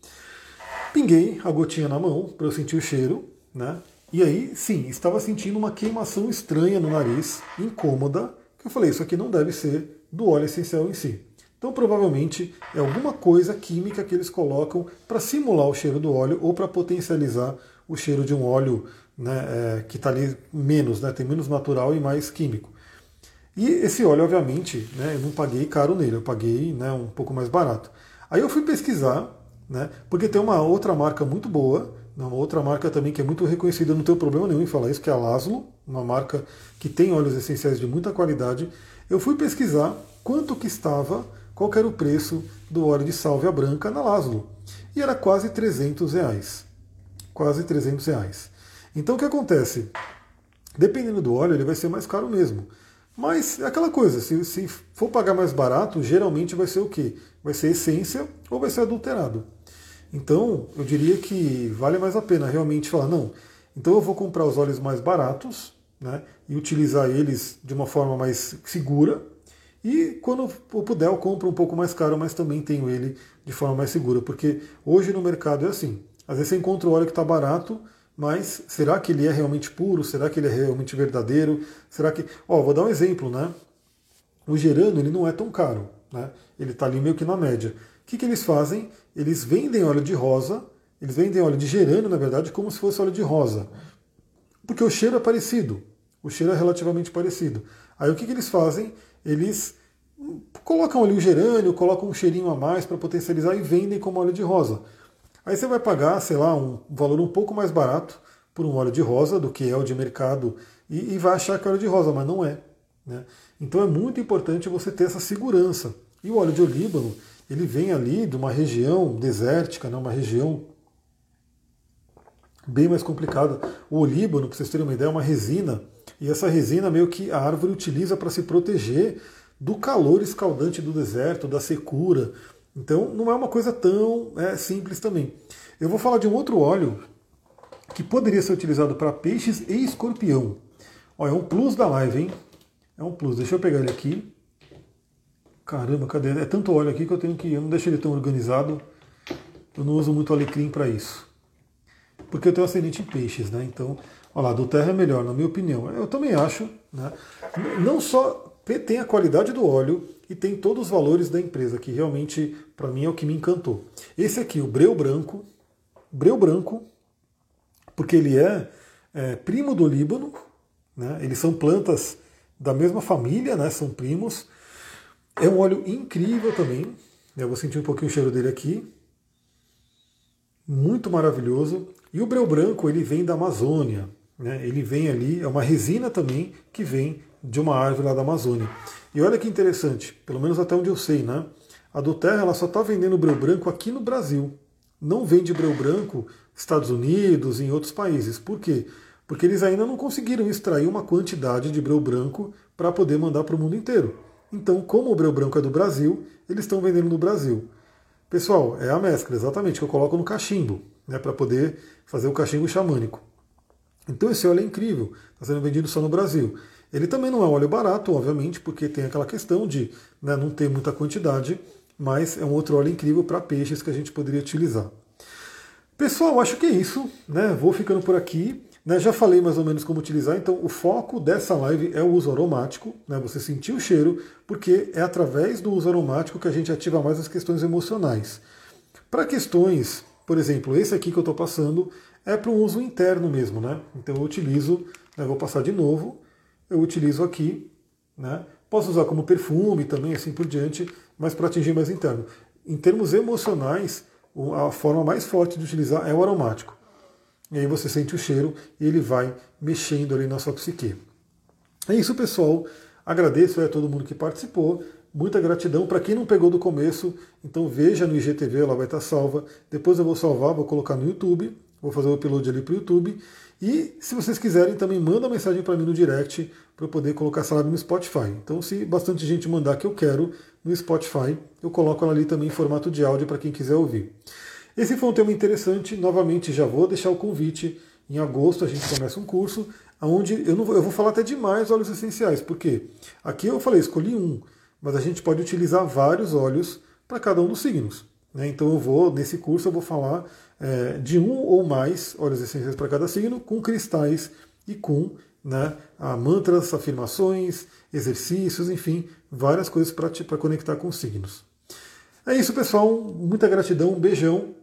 Pinguei a gotinha na mão para eu sentir o cheiro. Né? E aí, sim, estava sentindo uma queimação estranha no nariz, incômoda, que eu falei, isso aqui não deve ser do óleo essencial em si. Então, provavelmente, é alguma coisa química que eles colocam para simular o cheiro do óleo ou para potencializar o cheiro de um óleo né, é, que está ali menos, né, tem menos natural e mais químico. E esse óleo, obviamente, né, eu não paguei caro nele, eu paguei né, um pouco mais barato. Aí eu fui pesquisar, né, porque tem uma outra marca muito boa, uma outra marca também que é muito reconhecida, não tenho problema nenhum em falar isso, que é a Laszlo, uma marca que tem óleos essenciais de muita qualidade. Eu fui pesquisar quanto que estava, qual era o preço do óleo de sálvia branca na Laszlo. E era quase 300 reais. Quase 300 reais. Então o que acontece? Dependendo do óleo, ele vai ser mais caro mesmo. Mas é aquela coisa, se, se for pagar mais barato, geralmente vai ser o quê? Vai ser essência ou vai ser adulterado. Então, eu diria que vale mais a pena realmente falar, não, então eu vou comprar os óleos mais baratos né, e utilizar eles de uma forma mais segura. E quando eu puder, eu compro um pouco mais caro, mas também tenho ele de forma mais segura. Porque hoje no mercado é assim. Às vezes você encontra o óleo que está barato, mas será que ele é realmente puro? Será que ele é realmente verdadeiro? Será que. Ó, vou dar um exemplo, né? O gerano ele não é tão caro, né? Ele está ali meio que na média. O que, que eles fazem? Eles vendem óleo de rosa, eles vendem óleo de gerânio, na verdade, como se fosse óleo de rosa. Porque o cheiro é parecido. O cheiro é relativamente parecido. Aí o que, que eles fazem? Eles colocam ali o gerânio, colocam um cheirinho a mais para potencializar e vendem como óleo de rosa. Aí você vai pagar, sei lá, um valor um pouco mais barato por um óleo de rosa do que é o de mercado e, e vai achar que é óleo de rosa, mas não é. Né? Então é muito importante você ter essa segurança. E o óleo de olíbano, ele vem ali de uma região desértica, né, uma região bem mais complicada. O olíbano, para vocês terem uma ideia, é uma resina, e essa resina meio que a árvore utiliza para se proteger do calor escaldante do deserto, da secura. Então não é uma coisa tão é, simples também. Eu vou falar de um outro óleo que poderia ser utilizado para peixes e escorpião. Olha, é um plus da live, hein? É um plus. Deixa eu pegar ele aqui. Caramba, cadê? É tanto óleo aqui que eu tenho que. Eu não deixo ele tão organizado. Eu não uso muito alecrim para isso. Porque eu tenho ascendente em peixes, né? Então, olha lá, do terra é melhor, na minha opinião. Eu também acho, né? Não só tem a qualidade do óleo e tem todos os valores da empresa, que realmente, para mim, é o que me encantou. Esse aqui, o breu branco, breu branco, porque ele é, é primo do Líbano, né? Eles são plantas da mesma família, né? São primos. É um óleo incrível também. Eu vou sentir um pouquinho o cheiro dele aqui. Muito maravilhoso. E o breu branco ele vem da Amazônia. Né? Ele vem ali, é uma resina também que vem de uma árvore lá da Amazônia. E olha que interessante, pelo menos até onde eu sei, né? A do Terra ela só está vendendo breu branco aqui no Brasil. Não vende breu branco Estados Unidos e em outros países. Por quê? Porque eles ainda não conseguiram extrair uma quantidade de breu branco para poder mandar para o mundo inteiro. Então, como o breu branco é do Brasil, eles estão vendendo no Brasil. Pessoal, é a mescla, exatamente, que eu coloco no cachimbo, né, para poder fazer o cachimbo xamânico. Então esse óleo é incrível, está sendo vendido só no Brasil. Ele também não é óleo barato, obviamente, porque tem aquela questão de né, não ter muita quantidade, mas é um outro óleo incrível para peixes que a gente poderia utilizar. Pessoal, acho que é isso. Né? Vou ficando por aqui. Né, já falei mais ou menos como utilizar, então o foco dessa live é o uso aromático, né, você sentir o cheiro, porque é através do uso aromático que a gente ativa mais as questões emocionais. Para questões, por exemplo, esse aqui que eu estou passando é para um uso interno mesmo, né? Então eu utilizo, né, vou passar de novo, eu utilizo aqui, né? Posso usar como perfume também, assim por diante, mas para atingir mais interno. Em termos emocionais, a forma mais forte de utilizar é o aromático. E aí você sente o cheiro e ele vai mexendo ali na sua psique. É isso, pessoal. Agradeço a todo mundo que participou. Muita gratidão. Para quem não pegou do começo, então veja no IGTV, ela vai estar salva. Depois eu vou salvar, vou colocar no YouTube. Vou fazer o upload ali para o YouTube. E se vocês quiserem, também manda mensagem para mim no direct para eu poder colocar essa live no Spotify. Então, se bastante gente mandar que eu quero no Spotify, eu coloco ela ali também em formato de áudio para quem quiser ouvir. Esse foi um tema interessante. Novamente, já vou deixar o convite. Em agosto a gente começa um curso onde eu, não vou, eu vou falar até demais óleos essenciais, porque aqui eu falei, escolhi um, mas a gente pode utilizar vários óleos para cada um dos signos. Né? Então eu vou, nesse curso, eu vou falar é, de um ou mais óleos essenciais para cada signo, com cristais e com né, mantras, afirmações, exercícios, enfim, várias coisas para conectar com os signos. É isso, pessoal. Muita gratidão, um beijão.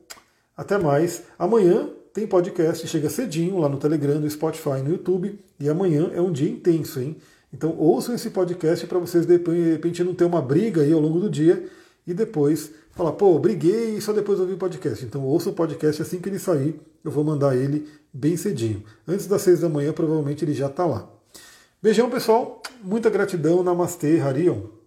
Até mais. Amanhã tem podcast, chega cedinho lá no Telegram, no Spotify, no YouTube. E amanhã é um dia intenso, hein? Então ouçam esse podcast para vocês de repente não ter uma briga aí ao longo do dia e depois falar, pô, briguei e só depois ouvir o podcast. Então ouça o podcast assim que ele sair, eu vou mandar ele bem cedinho. Antes das seis da manhã, provavelmente ele já está lá. Beijão, pessoal. Muita gratidão. Namastê, Harion.